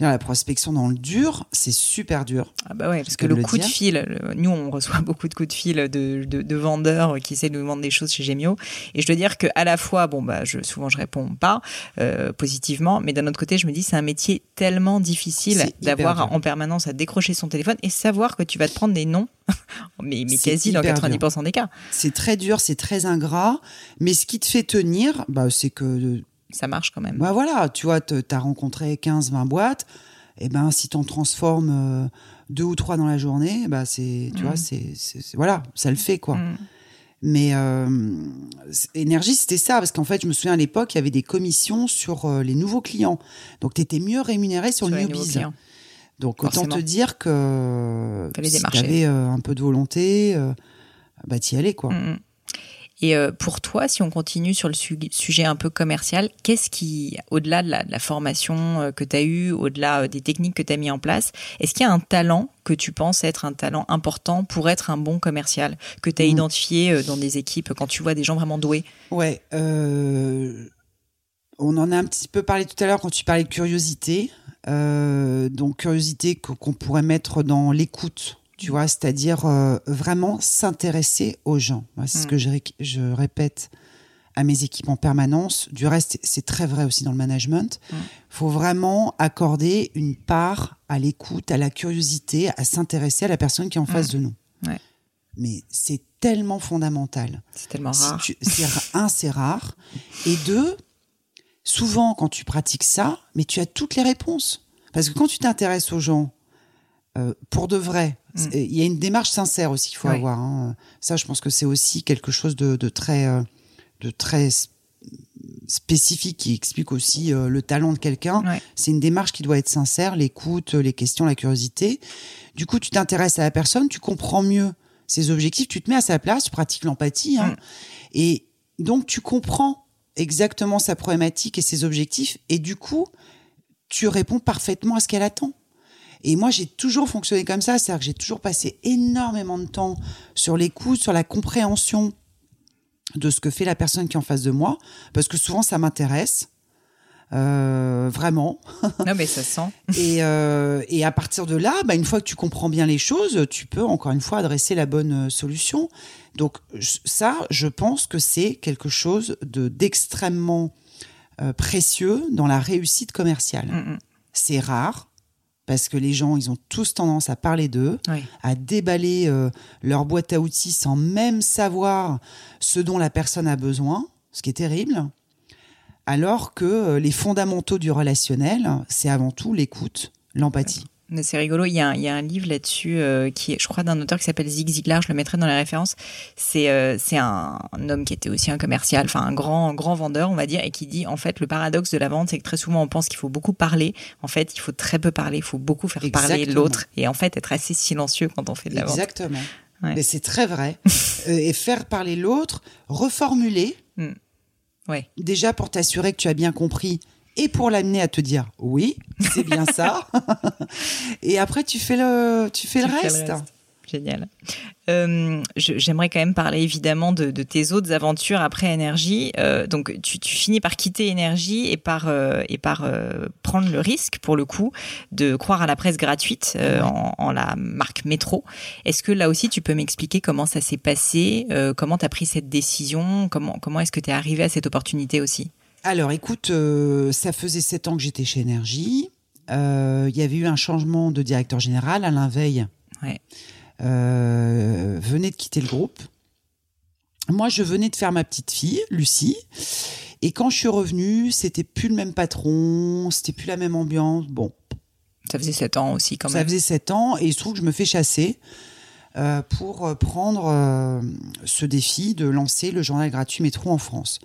la prospection dans le dur, c'est super dur. Ah bah ouais, parce que le coup de fil, le- nous on reçoit beaucoup de coups de fil de, de, de vendeurs qui essaient de nous vendre des choses chez Gemio. Et je dois dire que à la fois, bon bah je, souvent je réponds pas euh, positivement, mais d'un autre côté je me dis c'est un métier tellement difficile d'avoir dur. en permanence à décrocher son téléphone et savoir que tu vas te prendre des noms, mais, quasi dans hyper 90% des cas. C'est très dur, c'est très ingrat. Mais ce qui te fait tenir, bah, c'est que Ça marche quand même. Bah voilà, tu vois, tu as rencontré 15, 20 boîtes. Et ben, si t'en transformes euh, deux ou trois dans la journée, bah c'est, tu vois, c'est, c'est- voilà, ça le fait quoi. Mm. Mais euh, énergie, c'était ça, parce qu'en fait, je me souviens à l'époque, il y avait des commissions sur euh, les nouveaux clients. Donc, tu étais mieux rémunéré sur, Sur le newbies. Donc, autant te dire que si t'avais euh, un peu de volonté, euh, bah t'y allais quoi. Mm, mm. Et euh, pour toi, si on continue sur le su- sujet un peu commercial, qu'est-ce qui, au-delà de la, de la formation euh, que tu as eue, au-delà euh, des techniques que tu as mis en place, est-ce qu'il y a un talent que tu penses être un talent important pour être un bon commercial, que tu as Mhm. identifié dans des équipes quand tu vois des gens vraiment doués? Ouais, euh, on en a un petit peu parlé tout à l'heure quand tu parlais de curiosité. Euh, donc curiosité qu'on pourrait mettre dans l'écoute, tu vois, c'est-à-dire euh, vraiment s'intéresser aux gens. C'est ce Mm. que je, ré- je répète à mes équipes en permanence. Du reste, c'est très vrai aussi dans le management. Il Mm. faut vraiment accorder une part à l'écoute, à la curiosité, à s'intéresser à la personne qui est en face de nous. Ouais. Mais c'est tellement fondamental. C'est tellement Si rare. tu- c'est ra- un, c'est rare. Et deux, souvent quand tu pratiques ça, mais tu as toutes les réponses. Parce que quand tu t'intéresses aux gens, euh, pour de vrai, C'est- Il y a une démarche sincère aussi qu'il faut avoir. hein. Ça, je pense que c'est aussi quelque chose de, de très, euh, de très s- spécifique qui explique aussi euh, le talent de quelqu'un. Ouais. C'est une démarche qui doit être sincère, l'écoute, les questions, la curiosité. Du coup, tu t'intéresses à la personne, tu comprends mieux ses objectifs, tu te mets à sa place, tu pratiques l'empathie. hein. Mm. Et donc, tu comprends exactement sa problématique et ses objectifs. Et du coup, tu réponds parfaitement à ce qu'elle attend. Et moi, j'ai toujours fonctionné comme ça, c'est-à-dire que j'ai toujours passé énormément de temps sur l'écoute, sur la compréhension de ce que fait la personne qui est en face de moi, parce que souvent ça m'intéresse, euh, vraiment. Non, mais ça se sent. Et, euh, et à partir de là, bah, une fois que tu comprends bien les choses, tu peux encore une fois adresser la bonne euh, solution. Donc ça, je pense que c'est quelque chose de d'extrêmement euh, précieux dans la réussite commerciale. Mm, mm. C'est rare parce que les gens, ils ont tous tendance à parler d'eux, à déballer euh, leur boîte à outils sans même savoir ce dont la personne a besoin, ce qui est terrible. Alors que euh, les fondamentaux du relationnel, c'est avant tout l'écoute, l'empathie. C'est rigolo, il y, a un, il y a un livre là-dessus euh, qui est, je crois, d'un auteur qui s'appelle Zig Ziglar, je le mettrai dans les références. C'est euh, c'est un, un homme qui était aussi un commercial, enfin un grand grand vendeur, on va dire, et qui dit en fait le paradoxe de la vente, c'est que très souvent on pense qu'il faut beaucoup parler. En fait, il faut très peu parler, il faut beaucoup faire parler l'autre, et en fait être assez silencieux quand on fait de la vente. Exactement. Ouais. Mais c'est très vrai. Euh, et faire parler l'autre, reformuler, Ouais. déjà pour t'assurer que tu as bien compris et pour l'amener à te dire oui, c'est bien ça. et après, tu fais le, tu fais, Tu le, fais reste. Génial. Euh, J'aimerais quand même parler évidemment de, de tes autres aventures après Énergie. Euh, donc tu, tu finis par quitter Énergie et par, euh, et par prendre le risque, pour le coup, de croire à la presse gratuite en, en la marque Métro. Est-ce que là aussi tu peux m'expliquer comment ça s'est passé, comment tu as pris cette décision, comment, comment est-ce que tu es arrivé à cette opportunité aussi? Alors, écoute, euh, ça faisait sept ans que j'étais chez Énergie. Euh, Il y avait eu un changement de directeur général. Alain Veil Ouais. euh, venait de quitter le groupe. Moi, je venais de faire ma petite fille, Lucie. Et quand je suis revenue, c'était plus le même patron, c'était plus la même ambiance. Bon, Ça faisait sept ans aussi quand ça même. faisait sept ans et il se trouve que je me fais chasser euh, pour prendre euh, ce défi de lancer le journal gratuit Métro en France.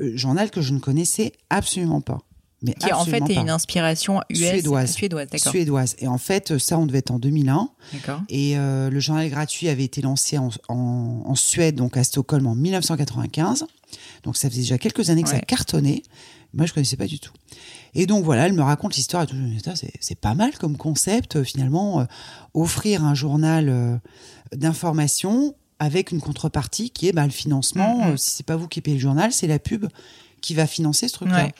Euh, journal que je ne connaissais absolument pas. Mais Qui en fait est pas. une inspiration US Suédoise. Suédoise, suédoise. Et en fait, ça, on devait être en 2001. D'accord. Et euh, le journal gratuit avait été lancé en, en- en Suède, donc à Stockholm, en 1995. Donc ça faisait déjà quelques années que ça cartonnait. Moi, je connaissais pas du tout. Et donc voilà, elle me raconte l'histoire et tout. C'est pas mal comme concept, euh, finalement, euh, offrir un journal euh, d'information avec une contrepartie qui est bah, le financement. Mhm. Euh, si c'est pas vous qui payez le journal, c'est la pub qui va financer ce truc-là. Ouais.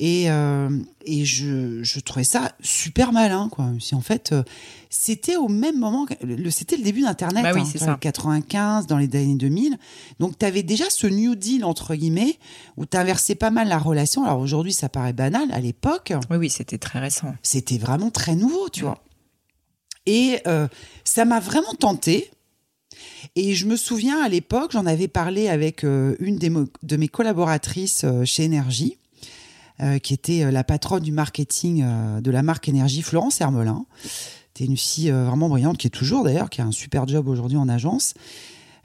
Et, euh, et je, je trouvais ça super malin, quoi. Si en fait, euh, c'était au même moment, c'était le début d'Internet, Bah oui, hein, les 95, dans les années 2000. Donc, tu avais déjà ce New Deal, entre guillemets, où tu inversais pas mal la relation. Alors aujourd'hui, ça paraît banal. À l'époque, Oui, oui, c'était très récent. c'était vraiment très nouveau, tu vois. Et euh, ça m'a vraiment tenté. Et je me souviens à l'époque, j'en avais parlé avec euh, une des de mes collaboratrices euh, chez Énergie, euh, qui était la patronne du marketing de la marque Énergie, Florence Hermelin. C'était une fille vraiment brillante, qui est toujours d'ailleurs, qui a un super job aujourd'hui en agence,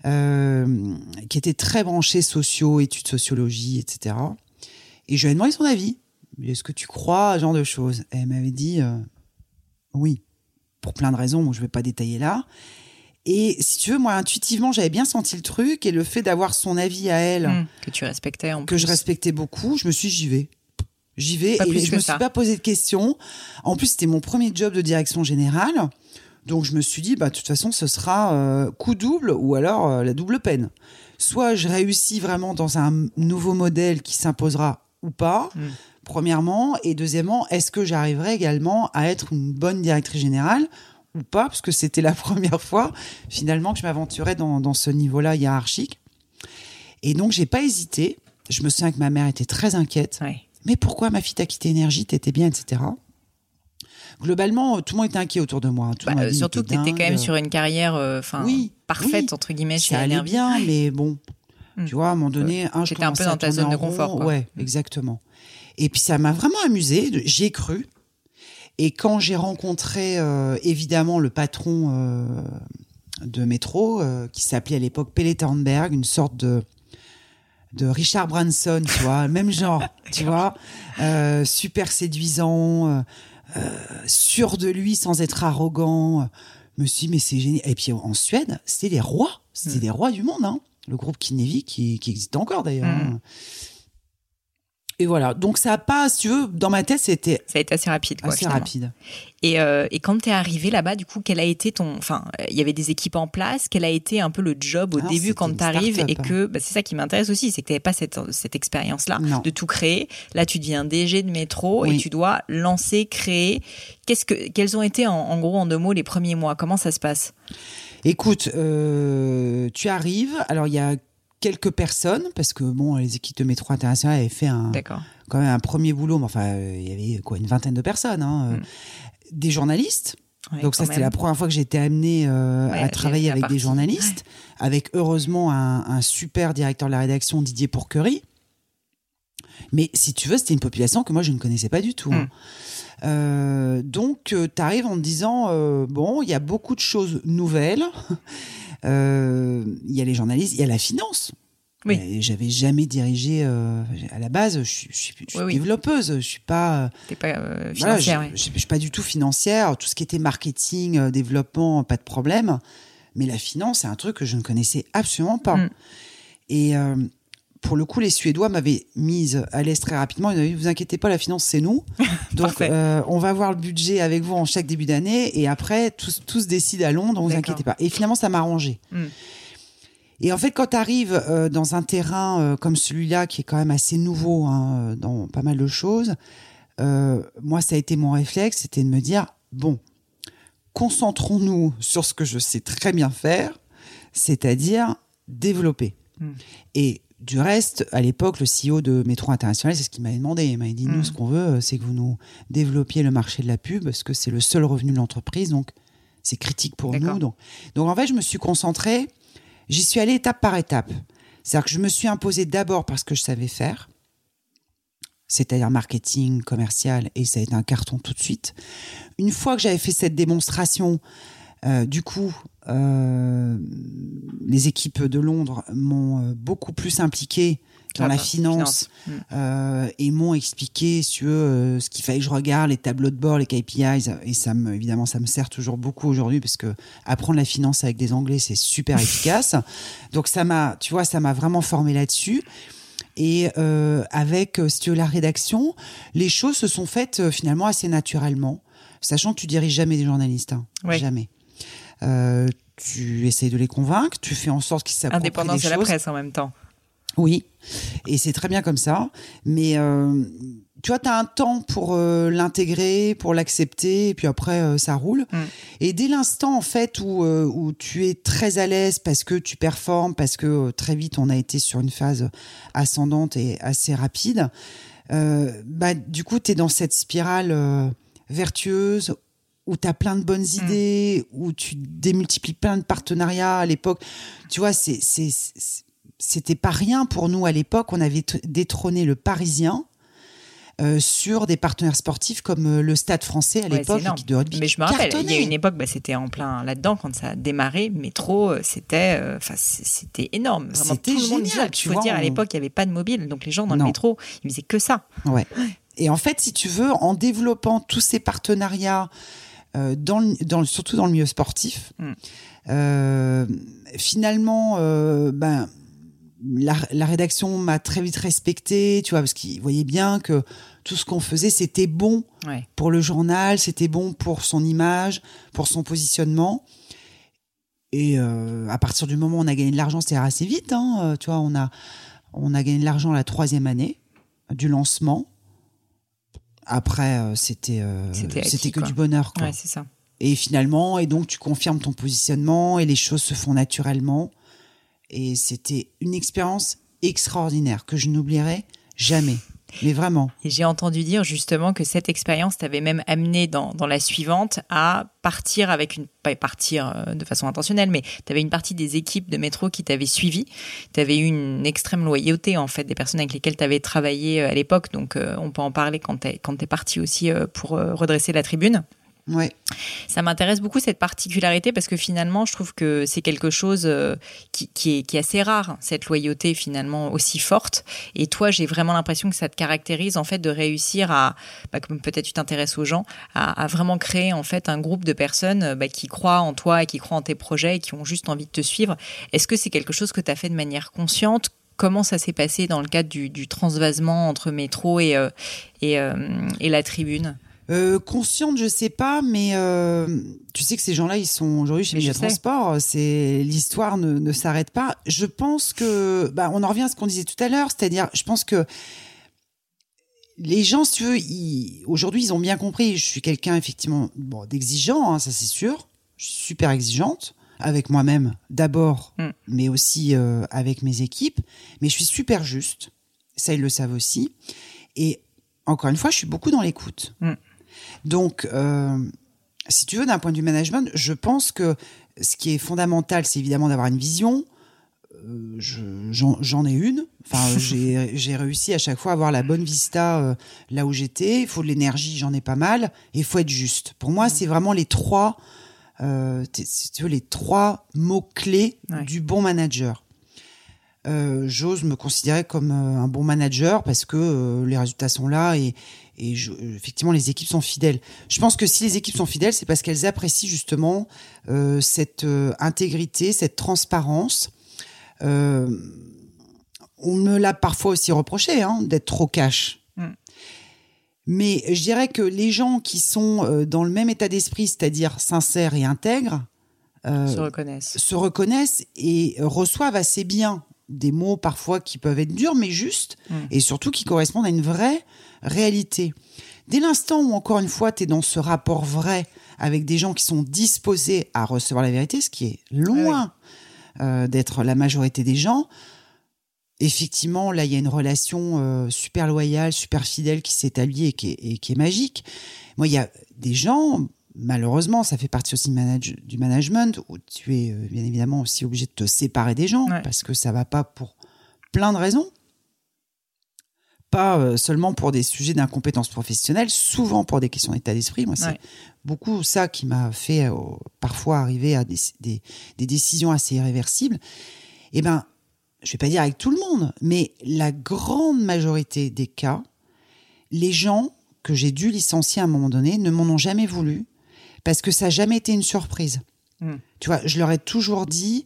qui était très branchée sociaux, études sociologie, etc. Et je lui ai demandé son avis. Est-ce que tu crois à ce genre de choses? Et Elle m'avait dit oui, pour plein de raisons, je ne vais pas détailler là. Et si tu veux, moi, intuitivement, j'avais bien senti le truc et le fait d'avoir son avis à elle, Hum, que tu respectais en que plus. je respectais beaucoup, je me suis dit, j'y vais. J'y vais Pas et je me ça. suis pas posé de questions. En plus, c'était mon premier job de direction générale. Donc, je me suis dit, bah, de toute façon, ce sera euh, coup double ou alors euh, la double peine. Soit je réussis vraiment dans un nouveau modèle qui s'imposera ou pas, Mm. premièrement. Et deuxièmement, est-ce que j'arriverai également à être une bonne directrice générale ou pas Parce que c'était la première fois, finalement, que je m'aventurais dans, dans ce niveau-là hiérarchique. Et donc, j'ai pas hésité. Je me souviens que ma mère était très inquiète. Ouais. Mais pourquoi ma fille t'a quitté énergie T'étais bien, etc. Globalement, tout le monde était inquiet autour de moi. Tout le Bah, euh, dit, surtout que tu étais quand même sur une carrière euh, Oui, parfaite, oui. entre guillemets, ça allait bien, mais bon, Hmm. tu vois, à un moment donné, un, je T'étais un peu dans ta zone de rond. confort. Ouais, exactement. Et puis ça m'a vraiment amusé. J'y ai cru. Et quand j'ai rencontré euh, évidemment le patron euh, de métro, euh, qui s'appelait à l'époque Pelle Thornberg, une sorte de de Richard Branson, tu vois, même genre, tu vois, super séduisant, sûr de lui sans être arrogant. Je me suis dit, mais c'est génial. Et puis en Suède, c'était les rois, c'était Mm. les rois du monde, hein. Le groupe Kinevi qui, qui existe encore d'ailleurs. hein. Et voilà, donc ça a pas, si tu veux, dans ma tête, c'était Ça a été assez rapide. Quoi, assez finalement. rapide. Et, euh, et quand tu es arrivé là-bas, du coup, quel a été ton. Enfin, il y avait des équipes en place. Quel a été un peu le job au Alors, début quand tu arrives Et que bah, c'est ça qui m'intéresse aussi, c'est que tu n'avais pas cette, cette expérience-là de tout créer. Là, tu deviens DG de métro et tu dois lancer, créer. Qu'est-ce que, quels ont été, en, en gros, en deux mots, les premiers mois? Comment ça se passe? Écoute, euh, tu arrives. Alors, il y a quelques personnes, parce que bon, les équipes de métro international avaient fait un, quand même un premier boulot, mais enfin, euh, il y avait quoi, une vingtaine de personnes. Hein, euh, Mm. Des journalistes. Ouais, Donc, ça, c'était la première fois que j'ai été amenée euh, Ouais, à travailler avec partie- des journalistes, avec heureusement un, un super directeur de la rédaction, Didier Pourquerie. Mais si tu veux, c'était une population que moi, je ne connaissais pas du tout. hein. Euh, donc, tu arrives en te disant, euh, bon, il y a beaucoup de choses nouvelles. Euh, Il y a les journalistes, il y a la finance. Oui. Euh, J'avais jamais dirigé euh, à la base. Je suis, je suis, je suis Oui, oui. développeuse. Je suis pas. euh, T'es pas euh, voilà, financière, je, ouais. je- je suis pas du tout financière. Tout ce qui était marketing, euh, développement, pas de problème. Mais la finance, c'est un truc que je ne connaissais absolument pas. Mm. Et euh, pour le coup, les Suédois m'avaient mise à l'aise très rapidement. Ils m'avaient dit, vous inquiétez pas, la finance, c'est nous. Donc, euh, on va voir le budget avec vous en chaque début d'année. Et après, tout, tout se décide à Londres, vous inquiétez pas. Et finalement, ça m'a arrangé. Mm. Et en fait, quand tu arrives dans un terrain euh, comme celui-là, qui est quand même assez nouveau hein, dans pas mal de choses, euh, moi, ça a été mon réflexe, c'était de me dire, bon, concentrons-nous sur ce que je sais très bien faire, c'est-à-dire développer. Mm. Et du reste, à l'époque, le CEO de Métro International, c'est ce qu'il m'avait demandé. Il m'avait dit, Mm. nous, ce qu'on veut, euh, c'est que vous nous développiez le marché de la pub, parce que c'est le seul revenu de l'entreprise, donc c'est critique pour nous. Donc, donc, en fait, je me suis concentrée, j'y suis allée étape par étape. C'est-à-dire que je me suis imposée d'abord parce que je savais faire, c'est-à-dire marketing, commercial, et ça a été un carton tout de suite. Une fois que j'avais fait cette démonstration, euh, du coup, euh, les équipes de Londres m'ont euh, beaucoup plus impliquée dans Ah la bah, finance, Mm. euh, et m'ont expliqué euh, ce qu'il fallait que je regarde, les tableaux de bord, les KPIs, et ça me, évidemment, ça me sert toujours beaucoup aujourd'hui parce que apprendre la finance avec des Anglais, c'est super efficace. Donc ça m'a, tu vois, ça m'a vraiment formé là-dessus. Et euh, avec, si tu veux, la rédaction, les choses se sont faites finalement assez naturellement, sachant que tu diriges jamais des journalistes, hein. Jamais. Euh, tu essayes de les convaincre, tu fais en sorte qu'ils s'approprient Indépendance de la presse en même temps. Oui, et c'est très bien comme ça. Mais euh, tu vois, tu as un temps pour euh, l'intégrer, pour l'accepter, et puis après, euh, ça roule. Mm. Et dès l'instant, en fait, où, où tu es très à l'aise parce que tu performes, parce que très vite, on a été sur une phase ascendante et assez rapide, bah, du coup, tu es dans cette spirale vertueuse où tu as plein de bonnes idées, où tu démultiplies plein de partenariats à l'époque. Tu vois, c'est, c'est, c'était pas rien pour nous à l'époque. On avait détrôné le Parisien euh, sur des partenaires sportifs comme euh, le Stade français à Ouais, l'époque, de rugby. Mais je me rappelle, il y a une époque, bah, c'était en plein là-dedans quand ça a démarré. Métro, euh, c'était, enfin, c- c'était énorme. Vraiment, C'était tout le monde génial, tu Il faut vois, dire, à l'époque, il n'y avait pas de mobile, donc les gens dans le Non. métro, ils faisaient que ça. Ouais. Et en fait, si tu veux, en développant tous ces partenariats, euh, dans le- dans le- surtout dans le milieu sportif, Mm. euh, finalement, euh, ben, la, la rédaction m'a très vite respecté, tu vois, parce qu'ils voyaient bien que tout ce qu'on faisait, c'était bon Ouais. pour le journal, c'était bon pour son image, pour son positionnement. Et à partir du moment où on a gagné de l'argent, c'était assez vite. Hein, tu vois, on a, on a gagné de l'argent la troisième année du lancement. Après, euh, c'était euh, C'était que quoi. du bonheur. Quoi. Ouais, c'est ça. Et finalement, et donc tu confirmes ton positionnement et les choses se font naturellement. Et c'était une expérience extraordinaire que je n'oublierai jamais. Mais vraiment. Et j'ai entendu dire justement que cette expérience t'avait même amené dans, la suivante à partir avec une pas partir euh, de façon intentionnelle, mais tu avais une partie des équipes de métro qui t'avaient suivi. Tu avais eu une extrême loyauté en fait des personnes avec lesquelles tu avais travaillé euh, à l'époque, donc euh, on peut en parler quand tu es, quand es parti aussi pour redresser la tribune. Ouais. Ça m'intéresse beaucoup cette particularité parce que finalement, je trouve que c'est quelque chose euh, qui, est, assez rare, cette loyauté finalement aussi forte. Et toi, j'ai vraiment l'impression que ça te caractérise en fait de réussir à, bah, comme peut-être tu t'intéresses aux gens, à, vraiment créer en fait un groupe de personnes bah, qui croient en toi et qui croient en tes projets et qui ont juste envie de te suivre. Est-ce que c'est quelque chose que tu as fait de manière consciente? Comment ça s'est passé dans le cadre du, transvasement entre métro euh, et, euh, et la tribune? Euh, consciente, je sais pas, mais euh, tu sais que ces gens-là, ils sont aujourd'hui chez Média Transport. C'est l'histoire ne, ne s'arrête pas. Je pense que, bah, on en revient à ce qu'on disait tout à l'heure, c'est-à-dire, je pense que les gens, si tu veux, aujourd'hui, ils ont bien compris. Je suis quelqu'un effectivement, bon, d'exigeant, hein, ça c'est sûr. Je suis super exigeante avec moi-même d'abord, mm. mais aussi euh, avec mes équipes. Mais je suis super juste. Ça, ils le savent aussi. Et encore une fois, je suis beaucoup dans l'écoute. Mm. Donc, euh, si tu veux, d'un point de vue management, je pense que ce qui est fondamental, c'est évidemment d'avoir une vision. Euh, j'en ai une. Enfin, j'ai réussi à chaque fois à avoir la bonne vista euh, là où j'étais. Il faut de l'énergie, j'en ai pas mal. Et il faut être juste. Pour moi, c'est vraiment les trois, euh, si tu veux, les trois mots clés du bon manager. J'ose me considérer comme un bon manager parce que les résultats sont là et, et effectivement les équipes sont fidèles. Je pense que si les équipes sont fidèles, c'est parce qu'elles apprécient justement euh, cette euh, intégrité, cette transparence. Euh, on me l'a parfois aussi reproché hein, d'être trop cash. Mm. Mais je dirais que les gens qui sont dans le même état d'esprit, c'est-à-dire sincères et intègres, se reconnaissent. se reconnaissent et reçoivent assez bien des mots parfois qui peuvent être durs mais justes mm. et surtout qui correspondent à une vraie réalité. Dès l'instant où, encore une fois, tu es dans ce rapport vrai avec des gens qui sont disposés à recevoir la vérité, ce qui est loin euh, d'être la majorité des gens, effectivement, là, il y a une relation euh, super loyale, super fidèle qui s'établit et, qui est, et qui est magique. Moi, il y a des gens, malheureusement, ça fait partie aussi du management, où tu es euh, bien évidemment aussi obligé de te séparer des gens, parce que ça va pas pour plein de raisons pas euh, seulement pour des sujets d'incompétence professionnelle, souvent pour des questions d'état d'esprit. Moi, c'est beaucoup ça qui m'a fait euh, parfois arriver à des, des, des, décisions assez irréversibles. Eh ben, je vais pas dire avec tout le monde, mais la grande majorité des cas, les gens que j'ai dû licencier à un moment donné ne m'en ont jamais voulu parce que ça n'a jamais été une surprise. Hmm. Tu vois, je leur ai toujours dit,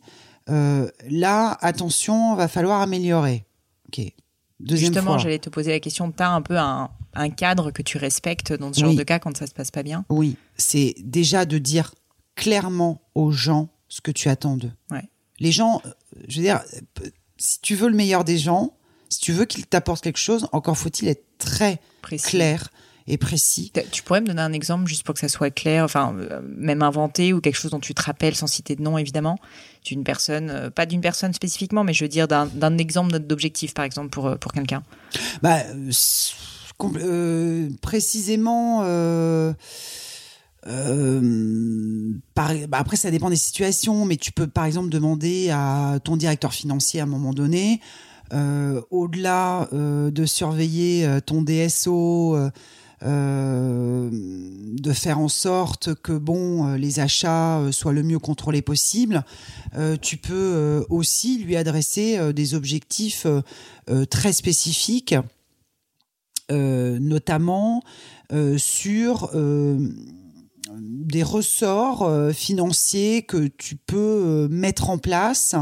euh, là, attention, va falloir améliorer. Ok, Justement, j'allais te poser la question, tu as un peu un, cadre que tu respectes dans ce genre de cas quand ça se passe pas bien? Oui, c'est déjà de dire clairement aux gens ce que tu attends d'eux. Les gens, euh, je veux dire, si tu veux le meilleur des gens, si tu veux qu'ils t'apportent quelque chose, encore faut-il être très clair et précis. Tu pourrais me donner un exemple juste pour que ça soit clair, enfin euh, même inventé ou quelque chose dont tu te rappelles sans citer de nom évidemment, d'une personne, euh, pas d'une personne spécifiquement, mais je veux dire d'un exemple d'objectif par exemple pour euh, pour quelqu'un. Bah précisément. par, bah, après, ça dépend des situations, mais tu peux par exemple demander à ton directeur financier à un moment donné, au-delà de surveiller ton DSO, euh, de faire en sorte que bon euh, les achats euh, soient le mieux contrôlés possible. tu peux aussi lui adresser des objectifs très spécifiques, notamment sur des ressorts financiers que tu peux mettre en place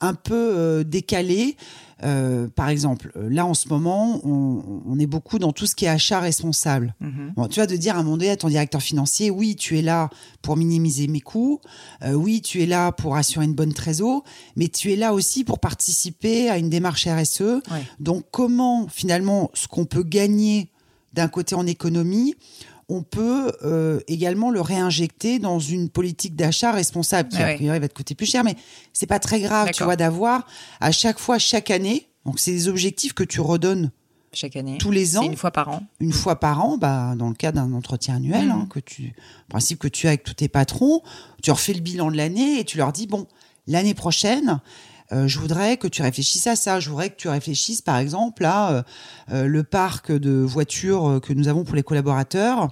un peu décalés euh, par exemple, euh, là en ce moment, on, est beaucoup dans tout ce qui est achat responsable. Mhm. bon, tu vois, de dire à un moment donné à ton directeur financier, oui, tu es là pour minimiser mes coûts, euh, oui, tu es là pour assurer une bonne trésor, mais tu es là aussi pour participer à une démarche RSE. Donc, comment finalement ce qu'on peut gagner d'un côté en économie, on peut euh, également le réinjecter dans une politique d'achat responsable qui ah va te coûter plus cher, mais c'est pas très grave, tu vois, d'avoir à chaque fois, chaque année. Donc c'est des objectifs que tu redonnes chaque année. Tous les ans. Une fois par an. Une fois par an, bah, dans le cadre d'un entretien annuel, hein, que tu, principe que tu as avec tous tes patrons, tu refais le bilan de l'année et tu leur dis bon, l'année prochaine, euh, je voudrais que tu réfléchisses à ça. Je voudrais que tu réfléchisses, par exemple, à euh, le parc de voitures que nous avons pour les collaborateurs.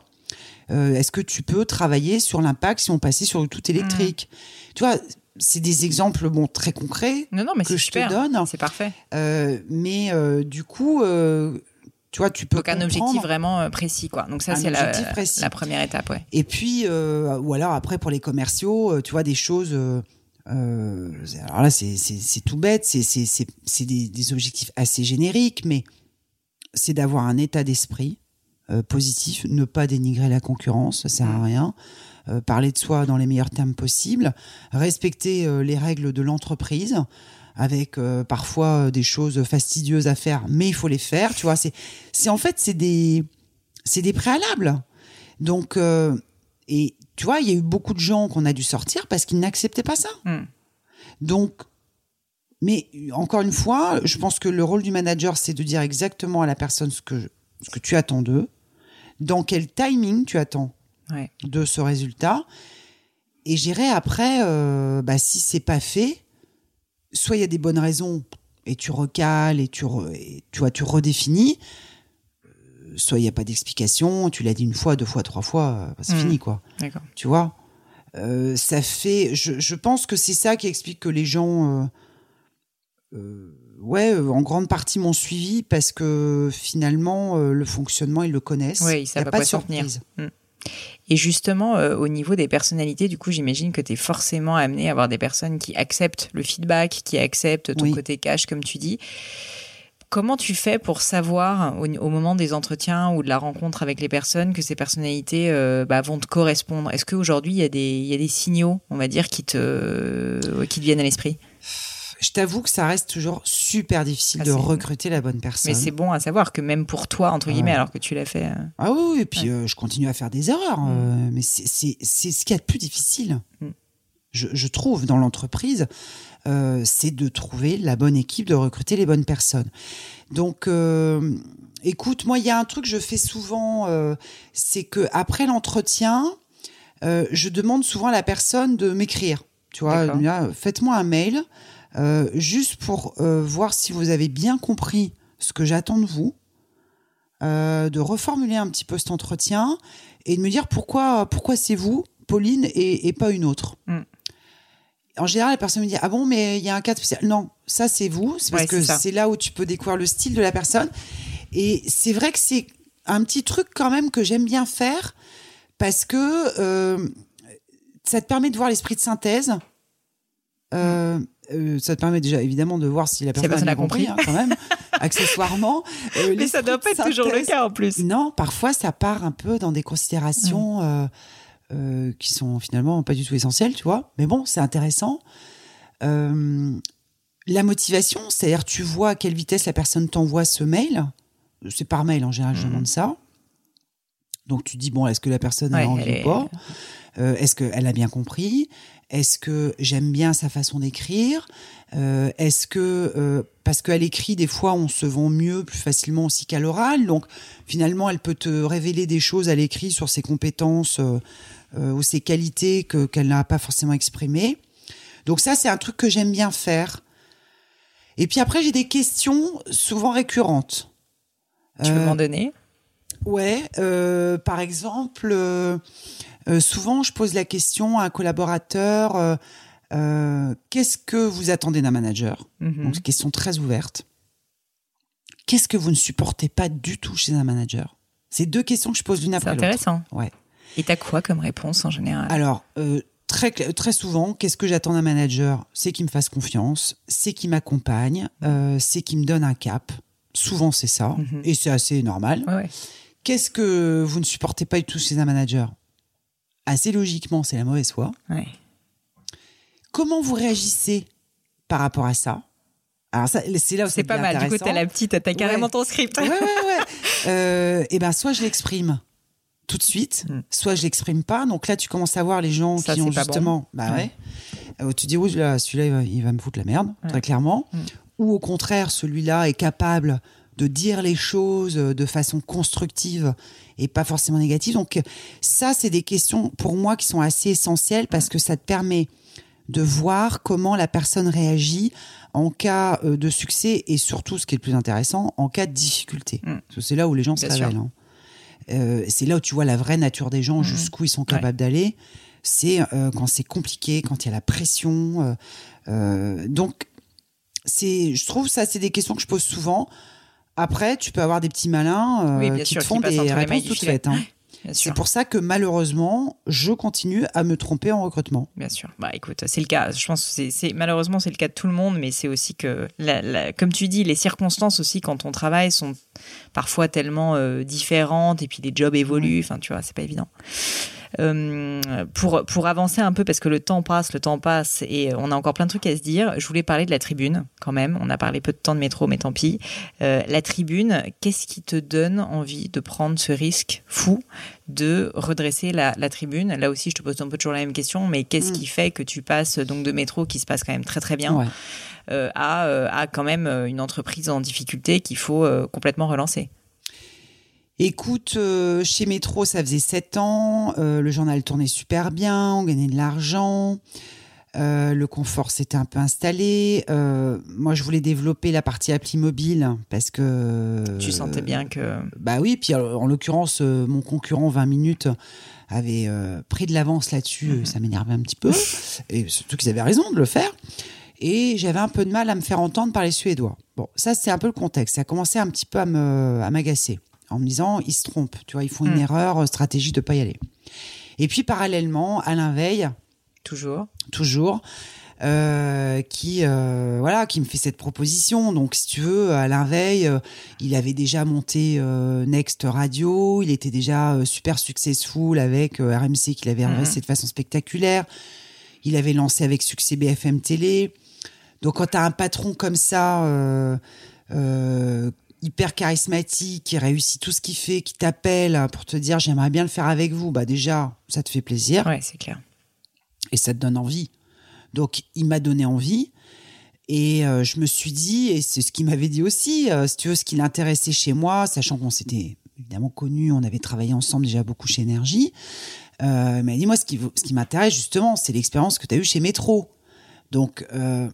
Euh, Est-ce que tu peux travailler sur l'impact si on passait sur le tout électrique Tu vois, c'est des exemples bon très concrets Non, non, mais que je super. te donne. C'est parfait. Euh, mais euh, du coup, tu vois, tu peux Donc un objectif vraiment précis, quoi. Donc ça, c'est la, première étape, ouais. Et puis, ou alors après pour les commerciaux, tu vois des choses. euh, alors là, c'est tout bête, c'est des objectifs assez génériques, mais c'est d'avoir un état d'esprit euh, positif, ne pas dénigrer la concurrence, ça sert à rien. euh, parler de soi dans les meilleurs termes possibles, respecter euh, les règles de l'entreprise, avec parfois des choses fastidieuses à faire, mais il faut les faire. Tu vois, c'est c'est en fait c'est des c'est des préalables. Donc et tu vois, il y a eu beaucoup de gens qu'on a dû sortir parce qu'ils n'acceptaient pas ça. Hmm. Donc, mais encore une fois, je pense que le rôle du manager, c'est de dire exactement à la personne ce que, ce que tu attends d'eux, dans quel timing tu attends Ouais. de ce résultat. Et j'irai après, euh, bah, si c'est pas fait, soit il y a des bonnes raisons et tu recales et tu, re- et tu vois, tu redéfinis, euh, soit il n'y a pas d'explication, tu l'as dit une fois, deux fois, trois fois, euh, bah, c'est Mhm. fini quoi D'accord. tu vois? Euh, ça fait, je, je pense que c'est ça qui explique que les gens, euh, euh, ouais, euh, en grande partie m'ont suivi parce que finalement euh, le fonctionnement ils le connaissent. Oui, ils y savent pas quoi de surprise. Et justement, euh, au niveau des personnalités, du coup, j'imagine que tu es forcément amené à avoir des personnes qui acceptent le feedback, qui acceptent ton Oui. côté cash, comme tu dis. Comment tu fais pour savoir au, au moment des entretiens ou de la rencontre avec les personnes que ces personnalités euh, bah, vont te correspondre? Est-ce qu'aujourd'hui, il y, a des- il y a des signaux, on va dire, qui te, qui te viennent à l'esprit? Je t'avoue que ça reste toujours super difficile Ah, de recruter la bonne personne. Mais c'est bon à savoir que même pour toi, entre guillemets, Ouais. alors que tu l'as fait. euh, Ah oui, et puis Ouais. euh, je continue à faire des erreurs, Mm. euh, mais c'est ce qu'il y a de plus difficile, Mm. je, je trouve, dans l'entreprise, c'est de trouver la bonne équipe, de recruter les bonnes personnes. Donc, écoute, moi, il y a un truc que je fais souvent, c'est que après l'entretien, je demande souvent à la personne de m'écrire. Tu vois, là, faites-moi un mail, euh, juste pour euh, voir si vous avez bien compris ce que j'attends de vous euh, de reformuler un petit peu cet entretien et de me dire pourquoi, pourquoi c'est vous, Pauline, et, et pas une autre. Mm. En général, la personne me dit Ah bon, mais il y a un cas spécial. Non, ça c'est vous, c'est parce Ouais, que c'est là où tu peux découvrir le style de la personne. Et c'est vrai que c'est un petit truc quand même que j'aime bien faire parce que ça te permet de voir l'esprit de synthèse. Euh, euh, ça te permet déjà évidemment de voir si la personne, personne a compris, compris. hein, quand même, accessoirement. Euh, Mais ça l'esprit doit pas être toujours le cas en plus. non, parfois ça part un peu dans des considérations euh, euh, qui sont finalement pas du tout essentielles, tu vois. Mais bon, c'est intéressant. Euh, la motivation, c'est-à-dire tu vois à quelle vitesse la personne t'envoie ce mail. C'est par mail en général, je Mhm. demande ça. Donc tu dis bon, est-ce que la personne Ouais, a envie est- ou pas? Est-ce qu'elle a bien compris? Est-ce que j'aime bien sa façon d'écrire Euh, Est-ce que euh, parce qu'elle écrit, des fois, on se vend mieux, plus facilement aussi qu'à l'oral. Donc finalement, elle peut te révéler des choses à l'écrit sur ses compétences euh, ou ses qualités que qu'elle n'a pas forcément exprimées. Donc ça, c'est un truc que j'aime bien faire. Et puis après, j'ai des questions souvent récurrentes. Tu peux m'en donner? Ouais, par exemple, euh, souvent je pose la question à un collaborateur euh, euh, qu'est-ce que vous attendez d'un manager? Mhm. Donc, c'est une question très ouverte. Qu'est-ce que vous ne supportez pas du tout chez un manager? C'est deux questions que je pose l'une C'est après l'autre. intéressant. Ouais. Et t'as quoi comme réponse en général? Alors, euh, très, très souvent, qu'est-ce que j'attends d'un manager? C'est qu'il me fasse confiance, c'est qu'il m'accompagne, c'est qu'il me donne un cap. Souvent, c'est ça. Mhm. Et c'est assez normal. Ouais, ouais. Qu'est-ce que vous ne supportez pas du tout chez un manager? Assez logiquement, c'est la mauvaise foi. ouais. Comment vous réagissez par rapport à ça? Alors ça, c'est là où C'est pas mal. Du coup, t'as la petite, t'as carrément Ouais. ton script. Ouais, ouais, ouais. Euh, et ben, soit je l'exprime tout de suite, Mm. soit je l'exprime pas. Donc là, tu commences à voir les gens Ça, qui ont justement, bah ouais. Euh, tu dis oui, là, celui-là, il va, me foutre la merde, Ouais. très clairement. Mm. Ou au contraire, celui-là est capable de dire les choses de façon constructive et pas forcément négative. Donc ça, c'est des questions pour moi qui sont assez essentielles parce que ça te permet de voir comment la personne réagit en cas euh, de succès et surtout, ce qui est le plus intéressant, en cas de difficulté. Mm. Parce que C'est là où les gens se révèlent. hein. Euh, c'est là où tu vois la vraie nature des gens, Mhm. jusqu'où ils sont capables d'aller. C'est euh, quand c'est compliqué, quand il y a la pression. euh, euh, donc, je trouve ça, c'est des questions que je pose souvent. Après, tu peux avoir des petits malins euh, Oui, qui sûr, te font des réponses toutes faites. hein. C'est pour ça que malheureusement, je continue à me tromper en recrutement. Bien sûr. Bah écoute, c'est le cas. Je pense que c'est- malheureusement c'est le cas de tout le monde, mais c'est aussi que, la- la- comme tu dis, les circonstances aussi quand on travaille sont parfois tellement euh, différentes et puis les jobs évoluent. Enfin, tu vois, c'est pas évident. Euh, pour pour avancer un peu parce que le temps passe, le temps passe et on a encore plein de trucs à se dire. Je voulais parler de la tribune quand même. On a parlé peu de temps de métro, mais tant pis. Euh, la tribune, qu'est-ce qui te donne envie de prendre ce risque fou de redresser la, la tribune? Là aussi, je te pose un peu toujours la même question, mais qu'est-ce Mm. qui fait que tu passes donc de métro qui se passe quand même très très bien Ouais. euh, à, à quand même une entreprise en difficulté qu'il faut complètement relancer? Écoute, euh, chez Métro, ça faisait sept ans. euh, le journal tournait super bien, on gagnait de l'argent. euh, le confort s'était un peu installé. moi, je voulais développer la partie appli mobile parce que. Tu sentais bien que. Bah oui, puis en l'occurrence, mon concurrent 20 minutes avait pris de l'avance là-dessus. Mhm. Ça m'énervait un petit peu. Et surtout qu'ils avaient raison de le faire. Et j'avais un peu de mal à me faire entendre par les Suédois. Bon, ça, c'est un peu le contexte. Ça a commencé un petit peu à me- à m'agacer. En me disant, ils se trompent. Tu vois, ils font une Mhm. erreur euh, stratégique de pas y aller. Et puis, parallèlement, Alain Veil, Toujours. toujours, euh, qui euh, voilà, qui me fait cette proposition. Donc, si tu veux, Alain Veil, euh, il avait déjà monté Next Radio, il était déjà super successful avec RMC qu'il avait Mhm. redressé de façon spectaculaire. Il avait lancé avec succès BFM Télé. Donc, quand tu as un patron comme ça, euh, hyper charismatique, qui réussit tout ce qu'il fait, qui t'appelle pour te dire j'aimerais bien le faire avec vous, bah déjà, ça te fait plaisir Ouais, c'est clair. et ça te donne envie. Donc, il m'a donné envie. Et euh, je me suis dit, et c'est ce qu'il m'avait dit aussi, euh, si tu veux, ce qui l'intéressait chez moi, sachant qu'on s'était évidemment connus, on avait travaillé ensemble déjà beaucoup chez Énergie, euh, il m'a dit, moi, ce qui, ce qui m'intéresse justement, c'est l'expérience que tu as eue chez Métro. Donc, euh,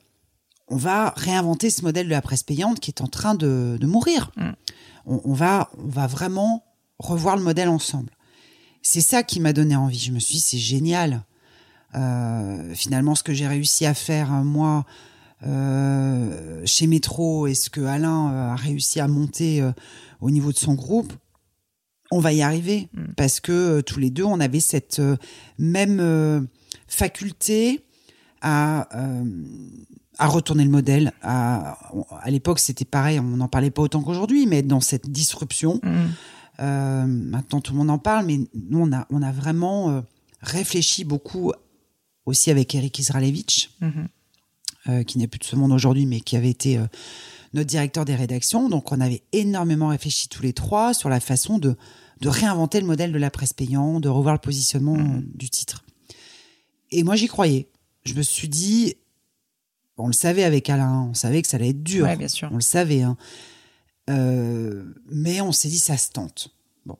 on va réinventer ce modèle de la presse payante qui est en train de, de mourir. Mm. On, on va, on va vraiment revoir le modèle ensemble. C'est ça qui m'a donné envie. Je me suis dit, c'est génial. Euh, finalement, ce que j'ai réussi à faire, euh, moi, euh, chez Métro, et ce que Alain a réussi à monter euh, au niveau de son groupe, on va y arriver. Mm. Parce que tous les deux, on avait cette même faculté à, à retourner le modèle. À, à l'époque, c'était pareil, on n'en parlait pas autant qu'aujourd'hui, mais dans cette disruption. Mhm. Euh, maintenant, tout le monde en parle, mais nous, on a, on a vraiment euh, réfléchi beaucoup aussi avec Eric Israelevich, Mhm. euh, qui n'est plus de ce monde aujourd'hui, mais qui avait été notre directeur des rédactions. Donc, on avait énormément réfléchi tous les trois sur la façon de, de réinventer le modèle de la presse payante, de revoir le positionnement Mhm. euh, du titre. Et moi, j'y croyais. Je me suis dit, on le savait avec Alain, on savait que ça allait être dur. Ouais, bien sûr. On le savait. hein. Euh, mais on s'est dit, ça se tente. Bon.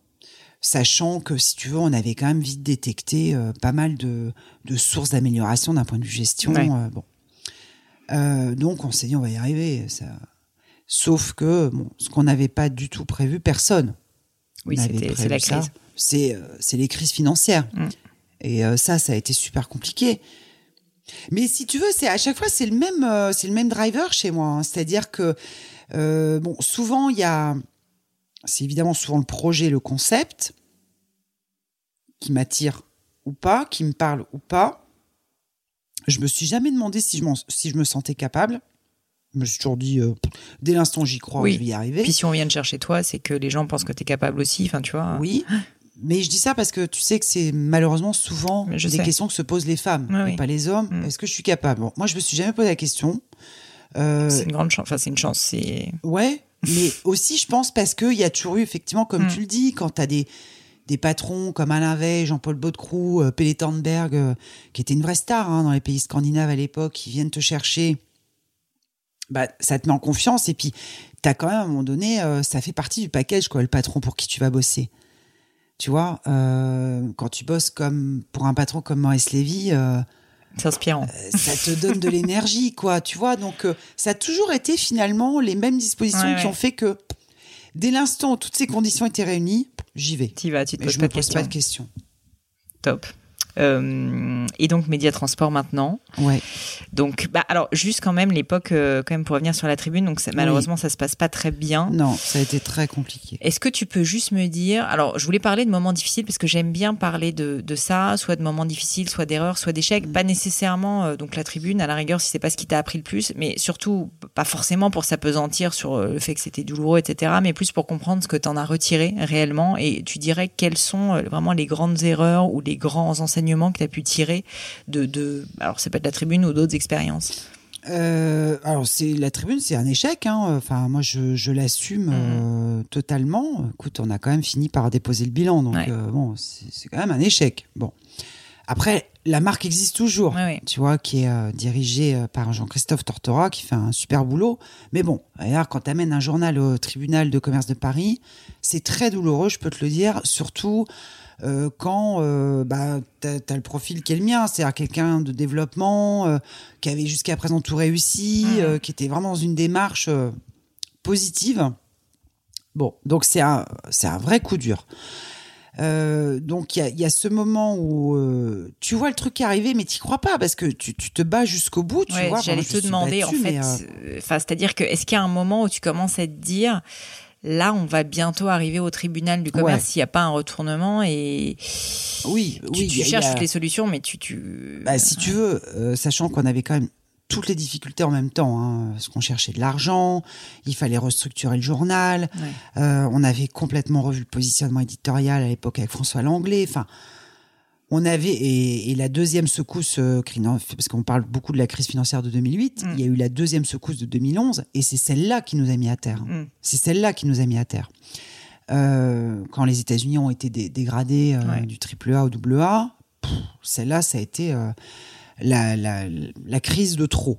Sachant que, si tu veux, on avait quand même vite détecté euh, pas mal de, de sources d'amélioration d'un point de vue gestion. Ouais. euh, bon. Donc, on s'est dit, on va y arriver. Ça... Sauf que, bon, ce qu'on n'avait pas du tout prévu, personne. Oui, c'est la ça. crise. C'est c'est les crises financières. Mm. Et ça, ça a été super compliqué. Mais si tu veux, c'est à chaque fois c'est le même, euh, c'est le même driver chez moi. hein. C'est-à-dire que euh, bon, souvent il y a, c'est évidemment souvent le projet, le concept qui m'attire ou pas, qui me parle ou pas. Je me suis jamais demandé si je, si je me sentais capable. Je me suis toujours dit, euh, dès l'instant où j'y crois, Oui. je vais y arriver. Puis si on vient de chercher toi, c'est que les gens pensent que tu es capable aussi. Enfin, tu vois. Oui, mais je dis ça parce que tu sais que c'est malheureusement souvent je des sais. questions que se posent les femmes Oui, et oui. pas les hommes. Mm. Est-ce que je suis capable? Bon, Moi, je me suis jamais posé la question. Euh, C'est une grande chance. Enfin, c'est une chance. C'est. ouais, mais aussi, je pense parce qu'il y a toujours eu, effectivement, comme Mm. tu le dis, quand tu as des, des patrons comme Alain Veil, Jean-Paul Baudecroux, euh, Pelle Thornberg, euh, qui était une vraie star hein, dans les pays scandinaves à l'époque, qui viennent te chercher bah, ça te met en confiance et puis t'as quand même à un moment donné, euh, ça fait partie du package quoi, le patron pour qui tu vas bosser. Tu vois, euh, quand tu bosses comme pour un patron comme Maurice Lévy, euh, c'est inspirant. ça te donne de l'énergie, quoi. Tu vois, donc ça a toujours été finalement les mêmes dispositions qui ont fait que dès l'instant où toutes ces conditions étaient réunies, j'y vais. Tu vas, tu te poses, je pas, me pose pas de questions. Top. Euh, et donc média transport maintenant. Ouais. Donc bah alors juste quand même l'époque euh, quand même pour revenir sur la tribune donc malheureusement ça se passe pas très bien. Non, ça a été très compliqué. Est-ce que tu peux juste me dire alors je voulais parler de moments difficiles parce que j'aime bien parler de, de ça soit de moments difficiles soit d'erreurs soit d'échecs mm. pas nécessairement euh, donc la tribune à la rigueur si c'est pas ce qui t'a appris le plus mais surtout pas forcément pour s'apesantir sur le fait que c'était douloureux etc mais plus pour comprendre ce que tu en as retiré réellement et tu dirais quelles sont vraiment les grandes erreurs ou les grands enseignements que tu as pu tirer de, de alors c'est pas de la tribune ou d'autres expériences euh, alors c'est la tribune, c'est un échec. Hein. Enfin, moi je, je l'assume mhm. euh, totalement. Écoute, on a quand même fini par déposer le bilan, donc euh, bon, c'est quand même un échec. Bon, après la marque existe toujours, tu vois, qui est dirigée par Jean-Christophe Tortora, qui fait un super boulot. Mais bon, regarde, quand tu amènes un journal au tribunal de commerce de Paris, c'est très douloureux, je peux te le dire, surtout euh, quand euh, bah, tu as, le profil qui est le mien, c'est-à-dire quelqu'un de développement, euh, qui avait jusqu'à présent tout réussi, mmh. qui était vraiment dans une démarche positive. Bon, donc c'est un, un vrai coup dur. donc il y a, ce moment où tu vois le truc arriver, mais tu crois pas parce que tu, te bats jusqu'au bout. Tu vois, j'allais te demander en fait, enfin c'est-à-dire que est-ce qu'il y a un moment où tu commences à te dire Là, on va bientôt arriver au tribunal du commerce s'il n'y a pas un retournement et oui, tu, oui, tu cherches toutes les solutions, mais tu, tu... Bah, si tu veux, euh, sachant qu'on avait quand même toutes les difficultés en même temps, hein, parce qu'on cherchait de l'argent, il fallait restructurer le journal, euh, on avait complètement revu le positionnement éditorial à l'époque avec François Langlais, enfin on avait et, la deuxième secousse euh, parce qu'on parle beaucoup de la crise financière de 2008 mm. il y a eu la deuxième secousse de 2011 et c'est celle-là qui nous a mis à terre mm. c'est celle-là qui nous a mis à terre euh, quand les États-Unis ont été dégradés euh, du triple A au double A celle-là ça a été la, crise de trop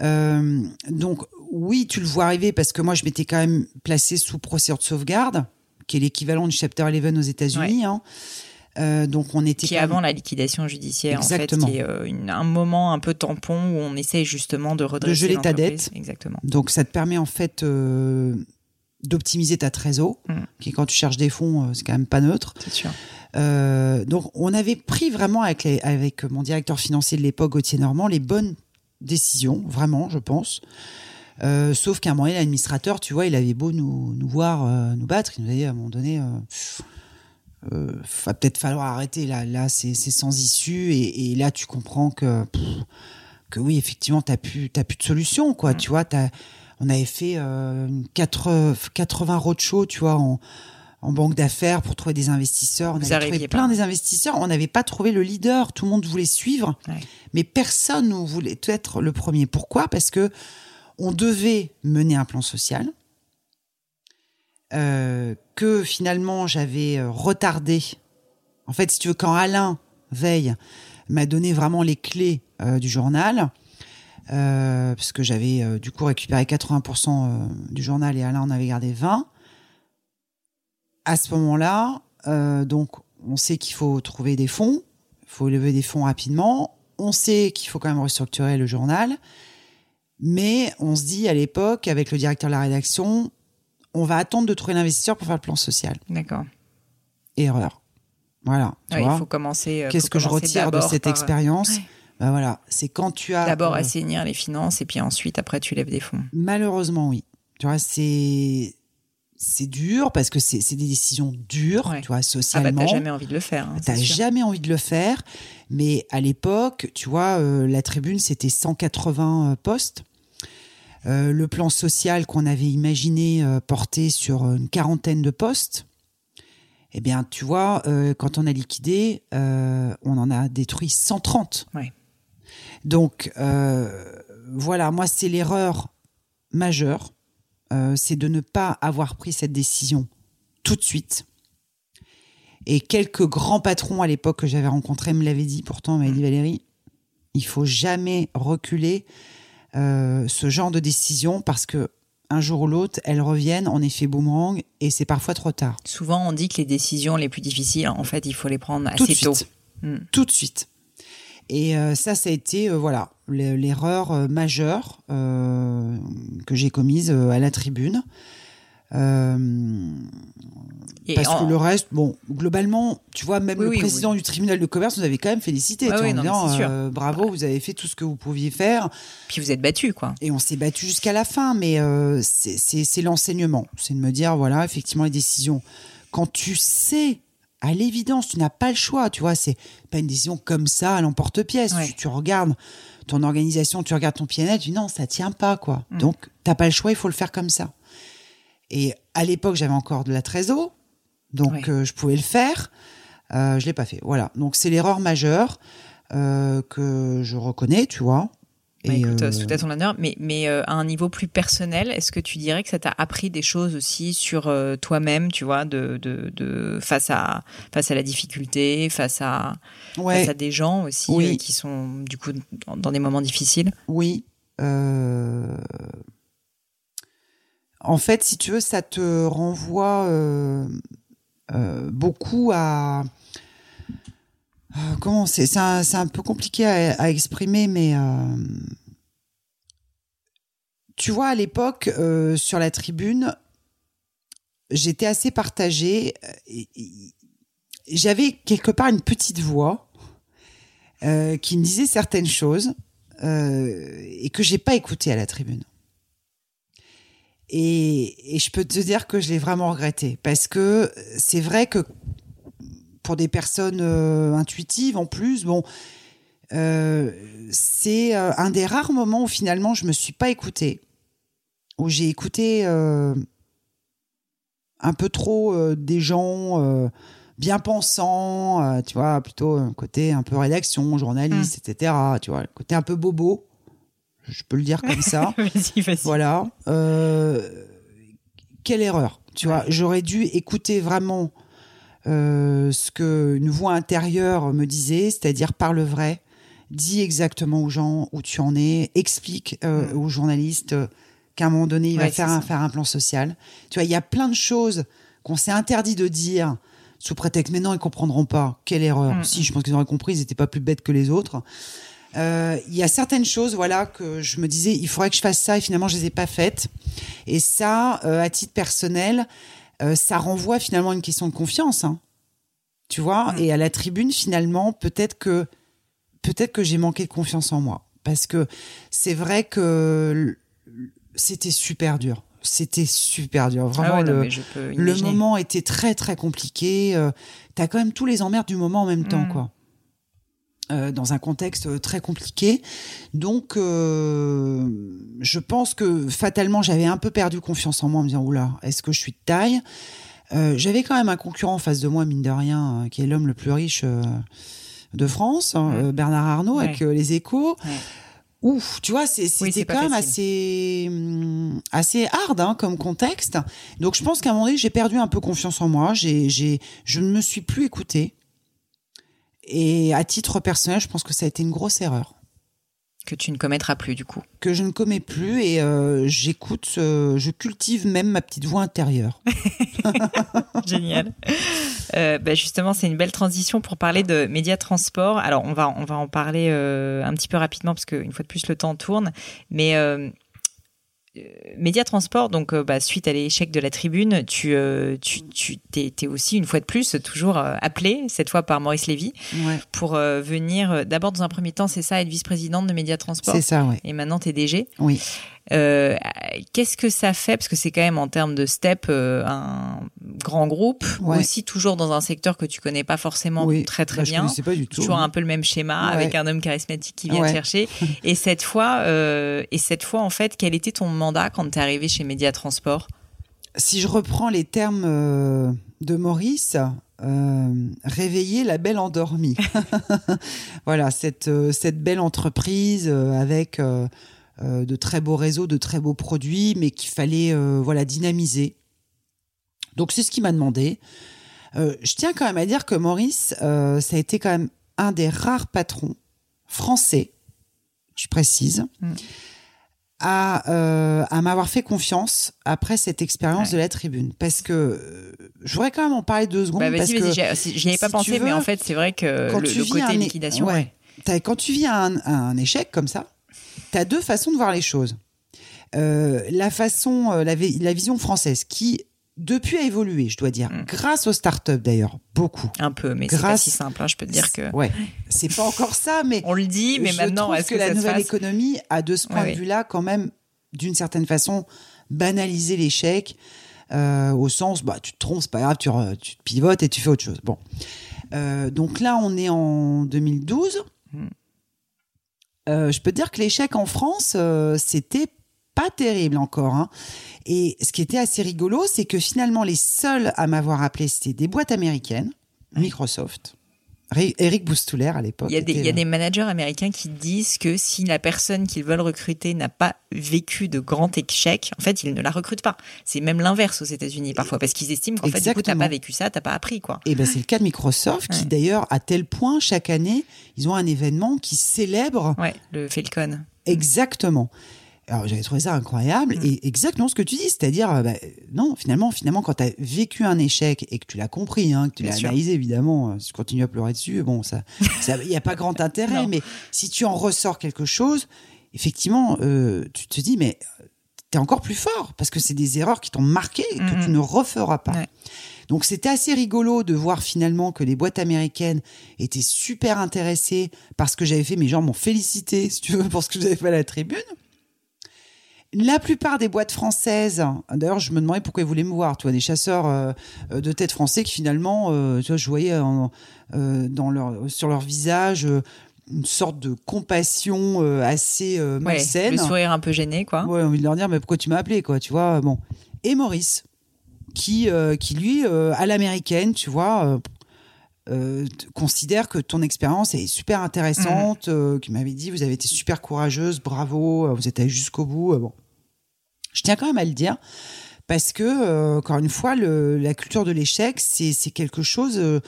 donc oui tu le vois arriver parce que moi je m'étais quand même placé sous procédure de sauvegarde qui est l'équivalent du chapter 11 aux États-Unis hein. Euh, donc on était qui avant la liquidation judiciaire Exactement. en fait, qui est euh, un moment un peu tampon où on essaie justement de redresser de geler ta dette. Exactement. Donc ça te permet en fait euh, d'optimiser ta trésor, mm. qui quand tu cherches des fonds, c'est quand même pas neutre. C'est sûr. donc on avait pris vraiment avec, avec mon directeur financier de l'époque, Gauthier Normand, les bonnes décisions, vraiment, je pense. sauf qu'à un moment, l'administrateur, tu vois, il avait beau nous, nous voir nous battre, il nous a dit à un moment donné, euh, va peut-être falloir arrêter là. Là, c'est sans issue et, là, tu comprends que que oui, effectivement, t'as plus t'as plus de solution, quoi. Mm. Tu vois, as, on avait fait euh, 80 roadshows, tu vois, en, en banque d'affaires pour trouver des investisseurs. On avait trouvé plein des investisseurs. On n'avait pas trouvé le leader. Tout le monde voulait suivre, mais personne ne voulait être le premier. Pourquoi? Parce que on devait mener un plan social. Euh, que finalement j'avais euh, retardé. En fait, si tu veux, quand Alain Veille m'a donné vraiment les clés euh, du journal, euh, parce que j'avais du coup récupéré 80% du journal et Alain en avait gardé 20. À ce moment-là, donc on sait qu'il faut trouver des fonds, il faut lever des fonds rapidement. On sait qu'il faut quand même restructurer le journal, mais on se dit à l'époque avec le directeur de la rédaction, on va attendre de trouver l'investisseur pour faire le plan social. D'accord. Erreur. Voilà. il faut commencer. Euh, Qu'est-ce que je retire de cette euh, expérience ben voilà, c'est quand tu as d'abord euh, assainir les finances et puis ensuite après tu lèves des fonds. Malheureusement oui. Tu vois c'est c'est dur parce que c'est des décisions dures, tu vois, socialement. Ah bah, t'as jamais envie de le faire. Hein, t'as jamais envie de le faire, mais à l'époque, tu vois, la tribune c'était 180 postes. Euh, le plan social qu'on avait imaginé euh, porter sur une quarantaine de postes, eh bien, tu vois, euh, quand on a liquidé, on en a détruit 130. Donc, voilà, moi, c'est l'erreur majeure, c'est de ne pas avoir pris cette décision tout de suite. Et quelques grands patrons à l'époque que j'avais rencontrés me l'avaient dit, pourtant, m'a dit mmh. Valérie, il faut jamais reculer euh, ce genre de décision parce que un jour ou l'autre, elles reviennent en effet boomerang et c'est parfois trop tard. Souvent, on dit que les décisions les plus difficiles, en fait, il faut les prendre assez Tout de tôt. suite. Mm. Tout de suite. Et euh, ça, ça a été euh, voilà l'erreur majeure que j'ai commise à la tribune. Euh, parce en- que le reste, bon, globalement, tu vois, même Oui, le oui, président du tribunal de commerce nous avait quand même félicité, oui, en disant, euh, bravo, vous avez fait tout ce que vous pouviez faire. Puis vous êtes battu, quoi. Et on s'est battu jusqu'à la fin, mais euh, c'est- l'enseignement. C'est de me dire, voilà, effectivement, les décisions. Quand tu sais, à l'évidence, tu n'as pas le choix, tu vois, c'est pas une décision comme ça à l'emporte-pièce. Ouais. Tu, tu regardes ton organisation, tu regardes ton PNL, tu dis non, ça tient pas, quoi. Mm. Donc, t'as pas le choix, il faut le faire comme ça. Et à l'époque, j'avais encore de la trésor, donc euh, je pouvais le faire. Euh, je l'ai pas fait. Voilà. Donc, c'est l'erreur majeure euh, que je reconnais, tu vois. Bah, Et, écoute, euh, tout à ton honneur. Mais, mais à un niveau plus personnel, est-ce que tu dirais que ça t'a appris des choses aussi sur toi-même, tu vois, de, de, de face à face à la difficulté, face à ouais. face à des gens aussi Oui. qui sont du coup dans, dans des moments difficiles? Oui. euh, En fait, si tu veux, ça te renvoie euh, euh, beaucoup à. euh, Comment c'est C'est un, peu compliqué à, exprimer, mais tu vois, à l'époque, sur la tribune, j'étais assez partagée. J'avais quelque part une petite voix qui me disait certaines choses et que j'ai pas écouté à la tribune. Et, et je peux te dire que je l'ai vraiment regretté parce que c'est vrai que pour des personnes euh, intuitives en plus, bon, euh, c'est euh, un des rares moments où finalement je me suis pas écoutée, où j'ai écouté euh, un peu trop euh, des gens euh, bien pensants, euh, tu vois, plutôt un côté un peu rédaction, journaliste, etc. Tu vois, le côté un peu bobo, je peux le dire comme ça. vas-y, vas-y. Voilà. Euh, quelle erreur. Tu vois, j'aurais dû écouter vraiment euh, ce que une voix intérieure me disait, c'est-à-dire parle vrai, dis exactement aux gens où tu en es, explique euh, aux journalistes euh, qu'à un moment donné, il Ouais, va faire un, faire un plan social. Tu vois, il y a plein de choses qu'on s'est interdit de dire sous prétexte, mais non, ils comprendront pas. Quelle erreur. Mm, Si, je pense qu'ils auraient compris, ils n'étaient pas plus bêtes que les autres. Euh, Il y a certaines choses, voilà, que je me disais, il faudrait que je fasse ça, et finalement, je les ai pas faites. Et ça, euh, à titre personnel, euh, ça renvoie finalement à une question de confiance. hein. Tu vois? Mm. Et à la tribune, finalement, peut-être que peut-être que j'ai manqué de confiance en moi. Parce que c'est vrai que c'était super dur. C'était super dur. Vraiment, Ah ouais, non, le, moment était très très compliqué. Euh, T'as quand même tous les emmerdes du moment en même temps, Mm. quoi. Euh, dans un contexte euh, très compliqué. Donc, euh, je pense que fatalement, j'avais un peu perdu confiance en moi en me disant, oula, est-ce que je suis de taille? Euh, J'avais quand même un concurrent en face de moi, mine de rien, qui est l'homme le plus riche de France, hein, Mm. Bernard Arnault, avec Ouais. les échos. Ouais. Ouf, tu vois, c'était quand même assez, hum, assez hard hein, comme contexte. Donc je pense qu'à un moment donné, j'ai perdu un peu confiance en moi. J'ai, je ne me suis plus écoutée. Et à titre personnel, je pense que ça a été une grosse erreur que tu ne commettras plus du coup. que je ne commets plus et euh, j'écoute, euh, je cultive même ma petite voix intérieure. Génial. Euh, bah, justement, c'est une belle transition pour parler de médias transport. Alors, on va, on va en parler un petit peu rapidement parce qu'une fois de plus, le temps tourne. Mais euh, médias transport, donc euh, bah, suite à l'échec de la tribune, tu, euh, tu, tu t'es, t'es aussi une fois de plus toujours euh, appelé, cette fois par Maurice Lévy, Ouais, pour euh, venir d'abord dans un premier temps, c'est ça, être vice-présidente de médias transport. c'est ça, ouais. Et maintenant, t'es DG. Oui. Euh, Qu'est-ce que ça fait? Parce que c'est quand même en termes de step euh, un grand groupe, Ouais. aussi toujours dans un secteur que tu connais pas forcément oui. très très Bah, Je bien. connaissais pas du tout. Toujours un peu le même schéma Ouais. avec un homme charismatique qui vient Ouais. te chercher. Et cette fois, euh, et cette fois en fait, quel était ton mandat quand tu es arrivé chez Média Transport Si je reprends les termes de Maurice, euh, réveiller la belle endormie. voilà, cette, cette belle entreprise avec de très beaux réseaux, de très beaux produits, mais qu'il fallait euh, voilà dynamiser. Donc c'est ce qu'il m'a demandé. Euh, je tiens quand même à dire que Maurice, euh, ça a été quand même un des rares patrons français, je précise, Mm. à, euh, à m'avoir fait confiance après cette expérience de la tribune. Parce que euh, je voudrais quand même en parler deux secondes. Bah, parce que j'y avais pas si pensé, mais en fait, c'est vrai que quand le, tu le vis côté un é- liquidation. ouais. T'as- quand tu vis un, un échec comme ça, tu as deux façons de voir les choses. Euh, la façon, euh, la, vi- la vision française qui, depuis, a évolué, je dois dire, Mm. grâce aux startups d'ailleurs, beaucoup. Un peu, mais c'est pas Grâce- si simple. hein, je peux te dire que. Ouais, c'est pas encore ça, mais On le dit, mais je maintenant, trouve est-ce que, que, la nouvelle économie a de ce point de oui. vue-là quand même, d'une certaine façon, banalisé l'échec euh, au sens, bah tu te trompes, c'est pas grave, tu, re- tu te pivotes et tu fais autre chose. Bon, Euh, donc là on est en 2012. Hmm. Euh, je peux te dire que l'échec en France, euh, c'était pas terrible encore. hein. Et ce qui était assez rigolo, c'est que finalement les seuls à m'avoir appelé, c'était des boîtes américaines, Microsoft. Ri- Eric Boustouler à l'époque. Il y, a des, était il y a le- des managers américains qui disent que si la personne qu'ils veulent recruter n'a pas vécu de grand échec, en fait, ils ne la recrutent pas. C'est même l'inverse aux États-Unis parfois, parce qu'ils estiment qu'en fait, du coup, t'as pas vécu ça, t'as pas appris, quoi. Et ben c'est le cas de Microsoft qui d'ailleurs à tel point chaque année ils ont un événement qui célèbre Ouais, le Falcon. exactement. Alors j'avais trouvé ça incroyable Mm. et exactement ce que tu dis, c'est-à-dire euh, bah, non finalement finalement quand tu as vécu un échec et que tu l'as compris, hein, que tu l'as analysé évidemment, euh, si tu continues à pleurer dessus, bon ça il y a pas grand intérêt, mais si tu en ressors quelque chose, effectivement euh, tu te dis mais tu es encore plus fort parce que c'est des erreurs qui t'ont marqué et que tu ne referas pas. Ouais. Donc c'était assez rigolo de voir finalement que les boîtes américaines étaient super intéressées par ce que j'avais fait. Mes gens m'ont félicité, si tu veux, pour ce que j'avais fait à la tribune. La plupart des boîtes françaises, d'ailleurs, je me demandais pourquoi ils voulaient me voir. Tu vois, des chasseurs euh, euh, de tête français qui finalement, euh, tu vois, je voyais en- euh, dans leur, sur leur visage une sorte de compassion assez euh, Ouais, malsaine. le sourire un peu gêné, quoi. Ouais, envie de leur dire, mais pourquoi tu m'as appelé, quoi, tu vois, bon. Et Maurice, qui, qui lui, à l'américaine, tu vois, euh, considère que ton expérience est super intéressante, euh, qui m'avait dit, vous avez été super courageuse, bravo, vous êtes allée jusqu'au bout, euh, bon. Je tiens quand même à le dire, parce que, euh, encore une fois, le, la culture de l'échec, c'est quelque chose, euh,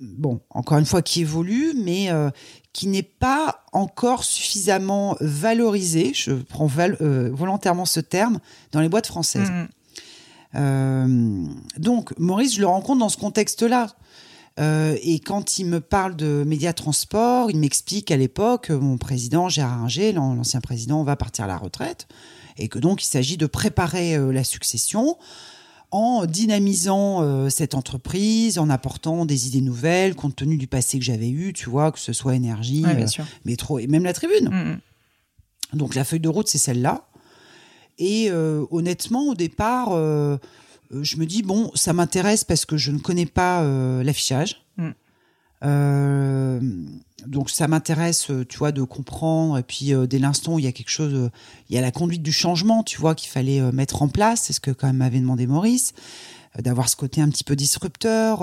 bon, encore une fois, qui évolue, mais euh, qui n'est pas encore suffisamment valorisé, je prends val- volontairement ce terme, dans les boîtes françaises. Mhm. Euh, donc, Maurice, je le rencontre dans ce contexte-là. Euh, et quand il me parle de médias transport, il m'explique qu'à l'époque, mon président Gérard Inger, l'an- l'ancien président, va partir à la retraite, et que donc il s'agit de préparer euh, la succession en dynamisant euh, cette entreprise, en apportant des idées nouvelles, compte tenu du passé que j'avais eu, tu vois, que ce soit énergie, Ouais, euh, métro et même la tribune. Mhm. Donc la feuille de route, c'est celle-là. Et honnêtement, au départ, je me dis, bon, ça m'intéresse parce que je ne connais pas l'affichage. Euh, donc ça m'intéresse, euh, tu vois, de comprendre. Et puis euh, dès l'instant où il y a quelque chose, euh, il y a la conduite du changement, tu vois, qu'il fallait mettre en place. C'est ce que quand même m'avait demandé Maurice d'avoir ce côté un petit peu disrupteur,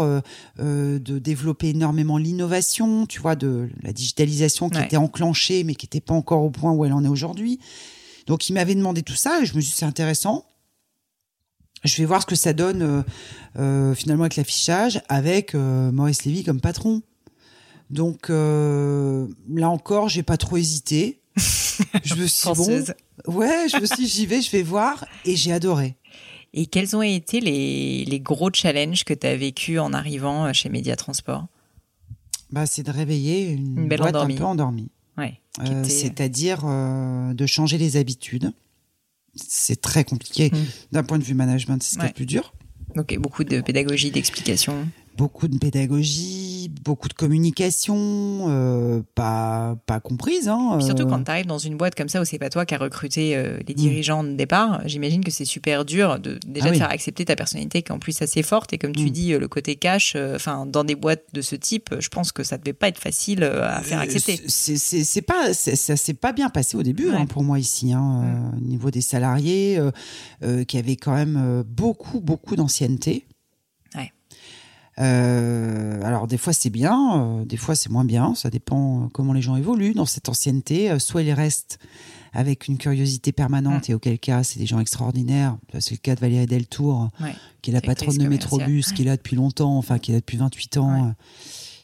de développer énormément l'innovation, tu vois, de la digitalisation qui Ouais. était enclenchée mais qui n'était pas encore au point où elle en est aujourd'hui. Donc il m'avait demandé tout ça et je me suis dit c'est intéressant. Je vais voir ce que ça donne euh, euh, finalement avec l'affichage, avec euh, Maurice Lévy comme patron. Donc là encore, j'ai pas trop hésité. Je me suis bon, ouais, je me suis j'y vais, je vais voir et j'ai adoré. Et quels ont été les, les gros challenges que tu as vécu en arrivant chez Média Transport? Bah, c'est de réveiller une, Une belle boîte endormie. un peu endormie. Ouais. Euh, était- C'est-à-dire euh, de changer les habitudes. C'est très compliqué. Mm. D'un point de vue management, c'est ce qui est Ouais. le plus dur. Ok, beaucoup de pédagogie, d'explication. Beaucoup de pédagogie, beaucoup de communication, euh, pas, pas comprise. Hein, surtout euh, quand tu arrives dans une boîte comme ça où c'est pas toi qui as recruté euh, les dirigeants de départ, j'imagine que c'est super dur de déjà Ah de faire accepter ta personnalité qui est en plus assez forte et comme tu Mm. dis le côté cash, enfin dans des boîtes de ce type, je pense que ça devait pas être facile à faire accepter. c'est- pas, ça s'est pas bien passé au début Ouais. hein, pour moi ici, hein, euh, au niveau des salariés qui avaient quand même beaucoup, beaucoup d'ancienneté. Euh, alors des fois c'est bien, euh, des fois c'est moins bien, ça dépend euh, comment les gens évoluent dans cette ancienneté. Euh, soit ils restent avec une curiosité permanente et auquel cas c'est des gens extraordinaires. C'est le cas de Valérie Deltour, Ouais. qui est la patronne de. Métrobus, qui est là depuis longtemps, enfin qui est là depuis 28 ans, Ouais.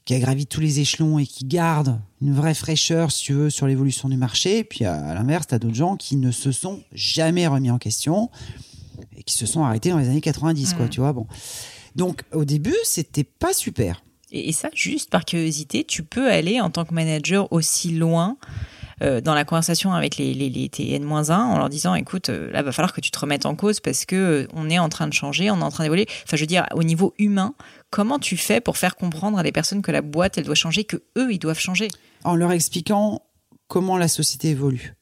qui a gravi tous les échelons et qui garde une vraie fraîcheur, si tu veux, sur l'évolution du marché. Et puis à l'inverse, tu as d'autres gens qui ne se sont jamais remis en question et qui se sont arrêtés dans les années 90, quoi, mm. tu vois. Bon. Donc au début, c'était pas super. Et, ça, juste par curiosité, tu peux aller en tant que manager aussi loin euh, dans la conversation avec les, les, les TN-1 en leur disant écoute, euh, là, va falloir que tu te remettes en cause parce que euh, on est en train de changer, on est en train d'évoluer. Enfin, je veux dire, au niveau humain, comment tu fais pour faire comprendre à des personnes que la boîte, elle doit changer, que eux, ils doivent changer? En leur expliquant comment la société évolue.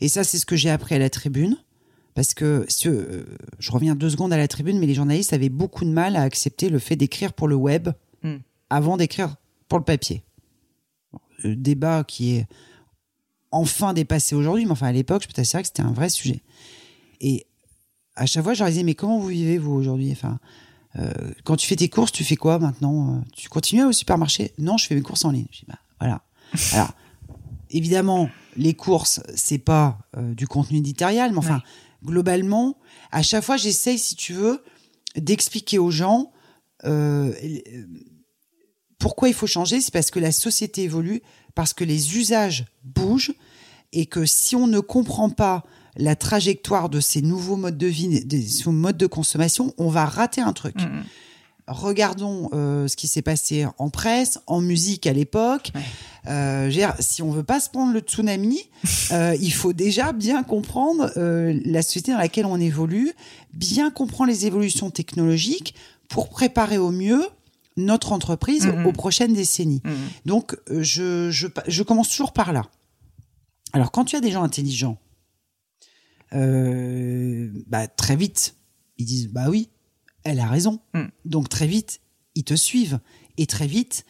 Et ça, c'est ce que j'ai appris à la tribune. Parce que je reviens deux secondes à la tribune, mais les journalistes avaient beaucoup de mal à accepter le fait d'écrire pour le web hmm. avant d'écrire pour le papier. Le débat qui est enfin dépassé aujourd'hui, mais enfin à l'époque, je peux t'assurer que c'était un vrai sujet. Et à chaque fois, je leur disais, mais comment vous vivez vous aujourd'hui? Enfin, euh, quand tu fais tes courses, tu fais quoi maintenant? Tu continues au supermarché? Non, je fais mes courses en ligne. Je dis, bah, voilà. Alors, évidemment, les courses, c'est pas euh, du contenu éditorial, mais enfin, globalement, à chaque fois, j'essaye, si tu veux, d'expliquer aux gens euh, pourquoi il faut changer. C'est parce que la société évolue, parce que les usages bougent, et que si on ne comprend pas la trajectoire de ces nouveaux modes de vie, des modes de consommation, on va rater un truc. Mm, mm. Regardons euh, ce qui s'est passé en presse, en musique à l'époque. Euh, si on veut pas se prendre le tsunami, euh, il faut déjà bien comprendre la société dans laquelle on évolue, bien comprendre les évolutions technologiques pour préparer au mieux notre entreprise mm, aux prochaines décennies. Donc, je, je, je, commence toujours par là. Alors, quand tu as des gens intelligents, bah, très vite, ils disent, bah oui, elle a raison. Mm. Donc très vite, ils te suivent. Et très vite,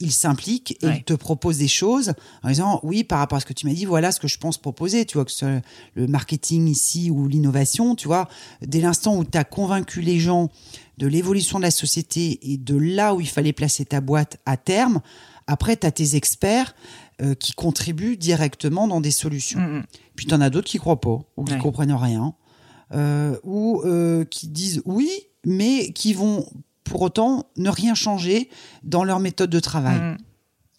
ils s'impliquent et ils te proposent des choses en disant oui par rapport à ce que tu m'as dit voilà ce que je pense proposer tu vois que ce le marketing ici ou l'innovation tu vois dès l'instant où tu as convaincu les gens de l'évolution de la société et de là où il fallait placer ta boîte à terme après tu as tes experts euh, qui contribuent directement dans des solutions mm, mm. puis tu en as d'autres qui croient pas ou qui comprennent rien euh, ou euh, qui disent oui mais qui vont pour autant ne rien changer dans leur méthode de travail. Mm.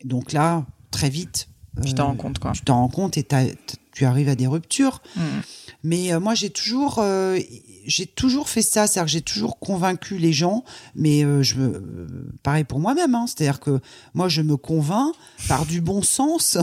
Donc là, très vite, tu t'en rends compte quoi. Tu t'en rends compte et tu arrives à des ruptures. Mm. Mais euh, moi, j'ai toujours, euh, j'ai toujours fait ça, c'est-à-dire que j'ai toujours convaincu les gens, mais euh, je me, pareil pour moi-même, hein, c'est-à-dire que moi, je me convainc par du bon sens,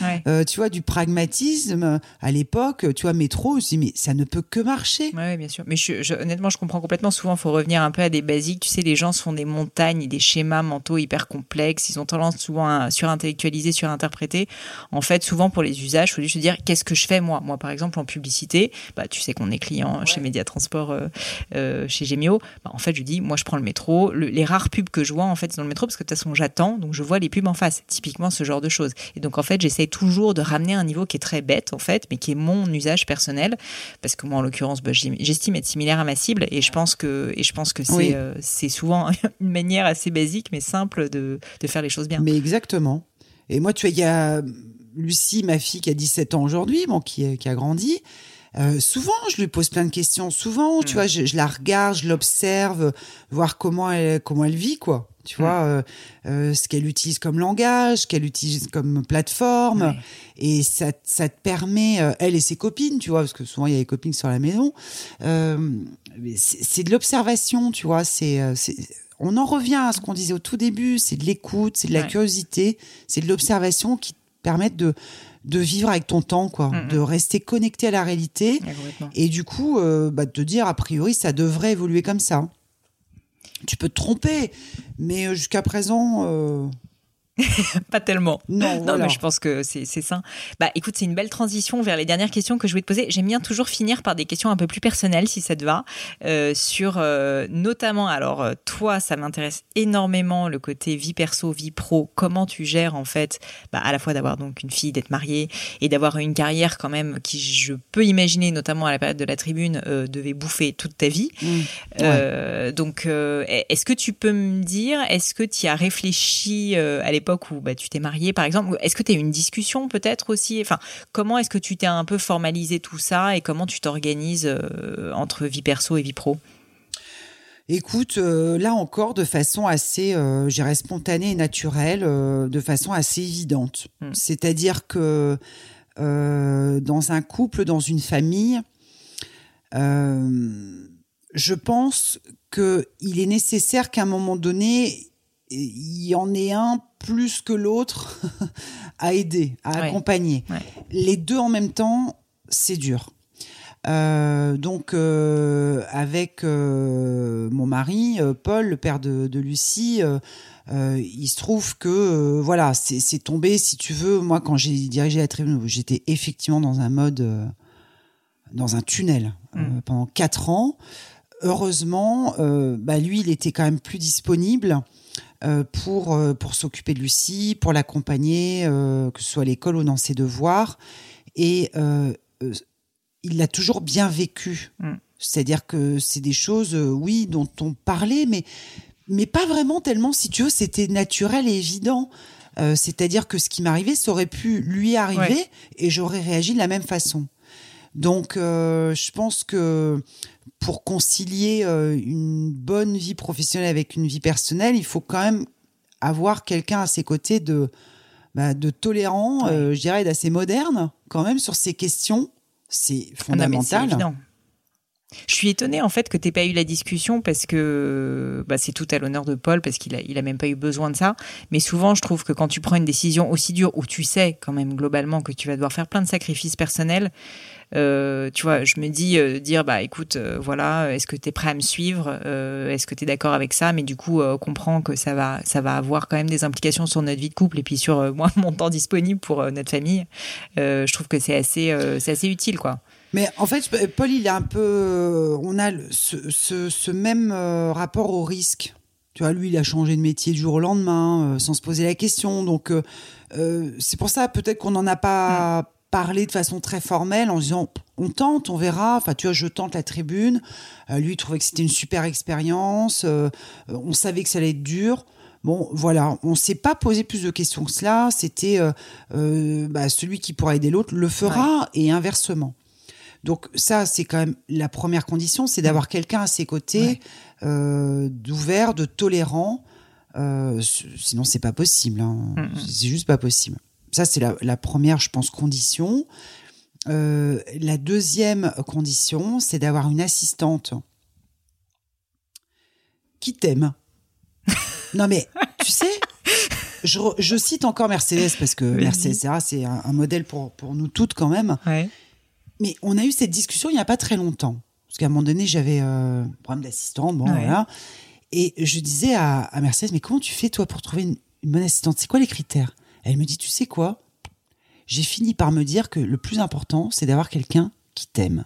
tu vois, du pragmatisme. À l'époque, tu vois, métro, je dis, mais ça ne peut que marcher. Oui, bien sûr. Mais je, honnêtement, je comprends complètement. Souvent, il faut revenir un peu à des basiques. Tu sais, les gens se font des montagnes des schémas mentaux hyper complexes. Ils ont tendance souvent à surintellectualiser, surinterpréter. En fait, souvent pour les usages, il faut juste dire, qu'est-ce que je fais moi? Moi, par exemple, en publicité bah, tu sais qu'on est client chez Média Transport, euh, euh, chez Gemio. Bah, en fait, je dis, moi, je prends le métro. les rares pubs que je vois, en fait, dans le métro, parce que de toute façon, j'attends, donc je vois les pubs en face. Typiquement, ce genre de choses. Et donc, en fait, j'essaie toujours de ramener un niveau qui est très bête, en fait, mais qui est mon usage personnel, parce que moi, en l'occurrence, bah, j'estime être similaire à ma cible, et je pense que, et je pense que c'est euh, c'est souvent une manière assez basique, mais simple de, de faire les choses bien. Mais exactement. Et moi, tu vois, il y a Lucie, ma fille qui a 17 ans aujourd'hui, bon, qui, qui a grandi. Euh, souvent, je lui pose plein de questions. Souvent, tu mm. vois, je, la regarde, je l'observe, voir comment elle, comment elle vit, quoi. Tu vois, mm. euh, euh, ce qu'elle utilise comme langage, ce qu'elle utilise comme plateforme. Et ça, ça te permet, elle et ses copines, tu vois, parce que souvent, il y a des copines sur la maison. c'est de l'observation, tu vois. C'est on en revient à ce qu'on disait au tout début, c'est de l'écoute, c'est de la curiosité, c'est de l'observation qui permettent de de vivre avec ton temps, quoi, de rester connecté à la réalité. et du coup, euh, bah, de te dire, a priori, ça devrait évoluer comme ça. Tu peux te tromper, mais euh, jusqu'à présent, euh, pas tellement. Non, non mais je pense que c'est sain. Bah, écoute, c'est une belle transition vers les dernières questions que je voulais te poser. J'aime bien toujours finir par des questions un peu plus personnelles, si ça te va, euh, sur euh, notamment. Alors, euh, toi, ça m'intéresse énormément le côté vie perso, vie pro. Comment tu gères en fait, bah, à la fois d'avoir donc une fille, d'être mariée et d'avoir une carrière quand même qui, je peux imaginer, notamment à la période de la tribune, devait bouffer toute ta vie. Mmh. donc, est-ce que tu peux me dire, est-ce que tu as réfléchi à l'époque où bah, tu t'es marié, par exemple Est-ce que tu as eu une discussion peut-être aussi? Enfin, comment est-ce que tu t'es un peu formalisé tout ça et comment tu t'organises euh, entre vie perso et vie pro? Écoute, euh, là encore, de façon assez, euh, j'irais spontanée et naturelle, euh, de façon assez évidente. Mm. C'est-à-dire que dans un couple, dans une famille, je pense que il est nécessaire qu'à un moment donné, il y en ait un plus que l'autre à aider, à Ouais. accompagner. Ouais. Les deux en même temps, c'est dur. Euh, donc euh, avec euh, mon mari Paul, le père de, de Lucie, il se trouve que voilà, c'est tombé. Si tu veux, moi quand j'ai dirigé la tribune, j'étais effectivement dans un mode, dans un tunnel Mm. pendant quatre ans. Heureusement, bah lui, il était quand même plus disponible pour euh, pour s'occuper de Lucie, pour l'accompagner, euh, que ce soit à l'école ou dans ses devoirs. Et euh, euh, il l'a toujours bien vécu. Mm. C'est-à-dire que c'est des choses, euh, oui, dont on parlait, mais mais pas vraiment tellement. Si tu veux, c'était naturel et évident. Euh, C'est-à-dire que ce qui m'arrivait, ça aurait pu lui arriver Ouais. et j'aurais réagi de la même façon. Donc, euh, je pense que pour concilier euh, une bonne vie professionnelle avec une vie personnelle, il faut quand même avoir quelqu'un à ses côtés de, bah, de tolérant, Ouais. euh, je dirais, d'assez moderne quand même sur ces questions. C'est Ah non, c'est fondamental. Je suis étonnée en fait que t'aies pas eu la discussion parce que bah, c'est tout à l'honneur de Paul parce qu'il a, il a même pas eu besoin de ça. Mais souvent, je trouve que quand tu prends une décision aussi dure où tu sais quand même globalement que tu vas devoir faire plein de sacrifices personnels, euh, tu vois, je me dis euh, dire bah écoute, euh, voilà, est-ce que tu es prêt à me suivre Est-ce que tu es d'accord avec ça? Mais du coup, euh, comprends que ça va, ça va avoir quand même des implications sur notre vie de couple et puis sur moi mon temps disponible pour notre famille. Je trouve que c'est assez, c'est assez utile quoi. Mais en fait, Paul, il est un peu. On a le- ce, ce- ce même rapport au risque. Tu vois, lui, il a changé de métier du jour au lendemain, sans se poser la question. Donc, c'est pour ça, peut-être qu'on n'en a pas parlé de façon très formelle, en disant on tente, on verra. Enfin, tu vois, je tente la tribune. Euh, lui, il trouvait que c'était une super expérience. euh, on savait que ça allait être dur. Bon, voilà, on s'est pas posé plus de questions que cela. C'était euh, bah, celui qui pourra aider l'autre le fera et inversement. Donc ça, c'est quand même la première condition, c'est d'avoir quelqu'un à ses côtés, Ouais. d'ouvert, de tolérant. Sinon, c'est pas possible. hein. Mm, mm. C'est juste pas possible. Ça, c'est la, la première, je pense, condition. Euh, la deuxième condition, c'est d'avoir une assistante qui t'aime. non mais, tu sais, je, je cite encore Mercedes parce que Vas-y. Mercedes c'est un, un modèle pour, pour nous toutes quand même. Ouais. Mais on a eu cette discussion il n'y a pas très longtemps. Parce qu'à un moment donné, j'avais euh, un problème d'assistante, bon, Ouais. voilà. Et je disais à, à Mercedes, mais comment tu fais, toi, pour trouver une, une bonne assistante? C'est quoi les critères? Elle me dit, tu sais quoi? J'ai fini par me dire que le plus important, c'est d'avoir quelqu'un qui t'aime.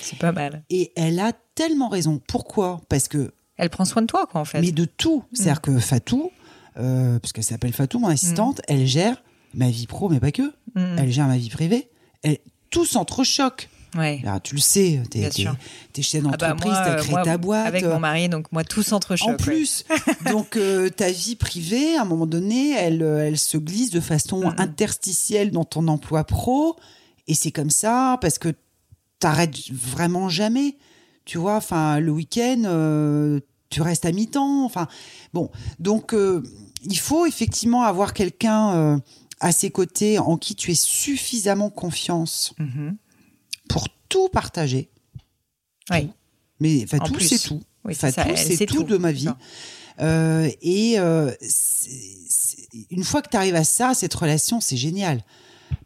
C'est pas mal. Et elle a tellement raison. Pourquoi? Parce que, Elle prend soin de toi, quoi, en fait. mais de tout. C'est-à-dire que Fatou, euh, parce qu'elle s'appelle Fatou, mon assistante, elle gère ma vie pro, mais pas que. Mm. Elle gère ma vie privée. Elle, tout s'entrechoque. Ouais. Alors, tu le sais, t'es t'es- chef Ah bah, d'entreprise, t'as créé moi, ta boîte. Avec mon mari, donc moi, tout s'entrechoque. en ouais. plus, donc euh, ta vie privée, à un moment donné, elle, euh, elle se glisse de façon Mhm. interstitielle dans ton emploi pro, et c'est comme ça parce que t'arrêtes vraiment jamais. Tu vois, enfin, le week-end, euh, tu restes à mi-temps. Enfin, bon, donc euh, il faut effectivement avoir quelqu'un à ses côtés en qui tu aies suffisamment confiance Mhm. Pour tout partager. Oui. Mais enfin, En tout, c'est tout. Oui, Enfin, ça. tout, c'est tout, de ma vie. Euh, et euh, une fois que tu arrives à ça, cette relation, c'est génial.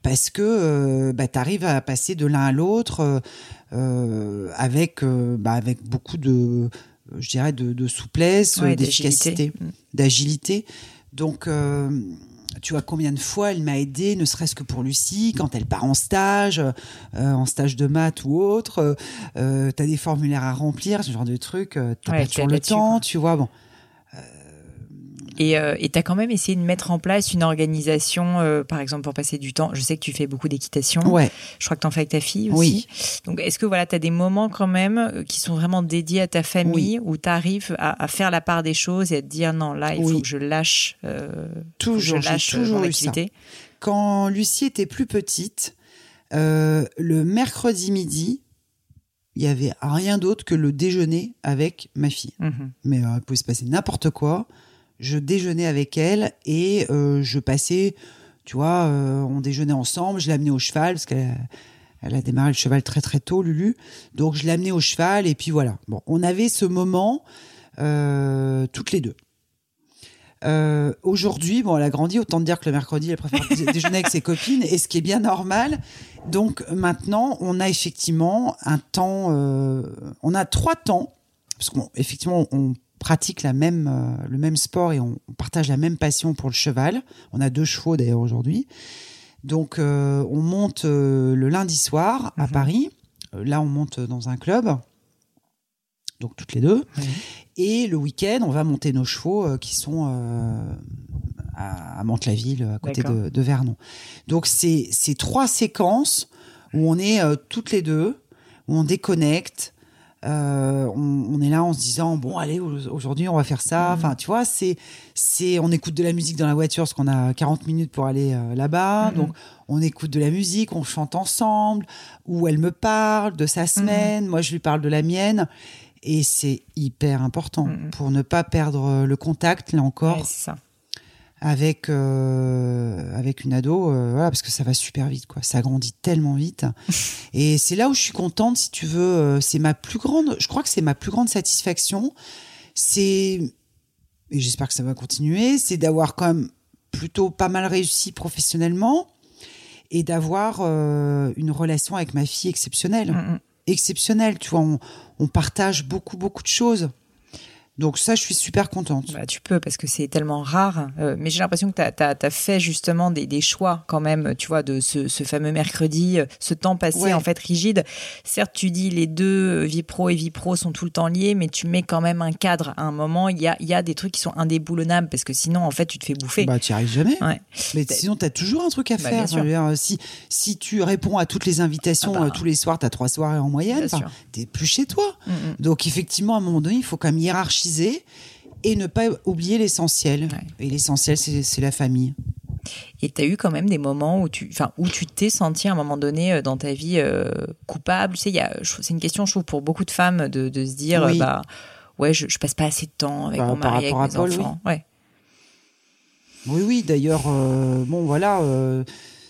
Parce que euh, bah, tu arrives à passer de l'un à l'autre avec, bah, avec beaucoup de, je dirais, de, de souplesse, Ouais, d'efficacité, d'agilité. Mm. Donc, tu vois combien de fois elle m'a aidé, ne serait-ce que pour Lucie, quand elle part en stage, euh, en stage de maths ou autre. Euh, tu as des formulaires à remplir, ce genre de trucs. Euh, t'as Ouais, pas toujours le temps, quoi. tu vois. Bon, Et euh, et t'as quand même essayé de mettre en place une organisation, euh, par exemple, pour passer du temps. Je sais que tu fais beaucoup d'équitation. ouais. Je crois que t'en fais avec ta fille aussi. Oui. Donc, est-ce que voilà, t'as des moments quand même euh, qui sont vraiment dédiés à ta famille, où t'arrives à, à faire la part des choses et à te dire non, là, il faut que je lâche, euh, Toujours, je lâche euh, toujours mon activité? Quand Lucie était plus petite, le mercredi midi, il y avait rien d'autre que le déjeuner avec ma fille. Mhm. Mais euh, il pouvait se passer n'importe quoi. Je déjeunais avec elle et euh, je passais, tu vois, euh, on déjeunait ensemble. Je l'amenais au cheval parce qu'elle elle a démarré le cheval très très tôt, Lulu. Donc je l'amenais au cheval et puis voilà. Bon, on avait ce moment euh, toutes les deux. Aujourd'hui, bon, elle a grandi, autant dire que le mercredi, elle préfère dé- déjeuner avec ses copines, et ce qui est bien normal. Donc maintenant, on a effectivement un temps, on a trois temps, parce qu'effectivement, on pratique la même, euh, le même sport et on, on partage la même passion pour le cheval. On a deux chevaux d'ailleurs aujourd'hui. Donc euh, on monte euh, le lundi soir à Mhm. Paris. Là, on monte dans un club. Donc toutes les deux. Et le week-end, on va monter nos chevaux euh, qui sont euh, à, à Mantes-la-Ville, à côté de, de Vernon. Donc c'est c'est trois séquences où on est euh, toutes les deux, où on déconnecte. Euh, on, on est là en se disant bon allez au- aujourd'hui on va faire ça. Enfin tu vois c'est c'est on écoute de la musique dans la voiture parce qu'on a 40 minutes pour aller euh, là-bas. Mhm. Donc on écoute de la musique, on chante ensemble. Où elle me parle de sa semaine, moi je lui parle de la mienne. Et c'est hyper important Mhm. pour ne pas perdre le contact, là encore, Ouais, c'est ça. avec, euh, avec une ado, euh, voilà, parce que ça va super vite, quoi. Ça grandit tellement vite. et c'est là où je suis contente, si tu veux. euh, c'est ma plus grande, je crois que c'est ma plus grande satisfaction. C'est, et j'espère que ça va continuer, c'est d'avoir quand même plutôt pas mal réussi professionnellement et d'avoir euh, une relation avec ma fille exceptionnelle Mhm. exceptionnel. Tu vois, on, on partage beaucoup, beaucoup de choses. Donc ça, je suis super contente. Bah, tu peux parce que c'est tellement rare. Euh, mais j'ai l'impression que tu as, fait justement des, des choix quand même, tu vois, de ce, ce fameux mercredi, euh, ce temps passé Ouais. en fait rigide. Certes, tu dis les deux, euh, vie pro et vie pro, sont tout le temps liés, mais tu mets quand même un cadre. À un moment, il y a, il y a des trucs qui sont indéboulonnables parce que sinon, en fait, tu te fais bouffer. Bah, tu n'y arrives jamais. Ouais. Mais sinon, tu as toujours un truc à Bah, faire. dire, si, si tu réponds à toutes les invitations Ah bah. tous les soirs, tu as trois soirées en moyenne, sûr. t'es plus chez toi. Mm, mm. Donc effectivement, à un moment donné, il faut quand même hiérarchiser et ne pas oublier l'essentiel. Ouais. Et l'essentiel, c'est c'est la famille. Et tu as eu quand même des moments où tu, enfin, où tu t'es senti à un moment donné euh, dans ta vie euh, coupable? Tu sais, c'est une question, je trouve, pour beaucoup de femmes de, de se dire, Oui. bah, ouais, je, je passe pas assez de temps avec Bah, mon par mari, avec rapport à mes Paul, oui. enfants. Ouais. Oui, oui. D'ailleurs, euh, bon, voilà, euh,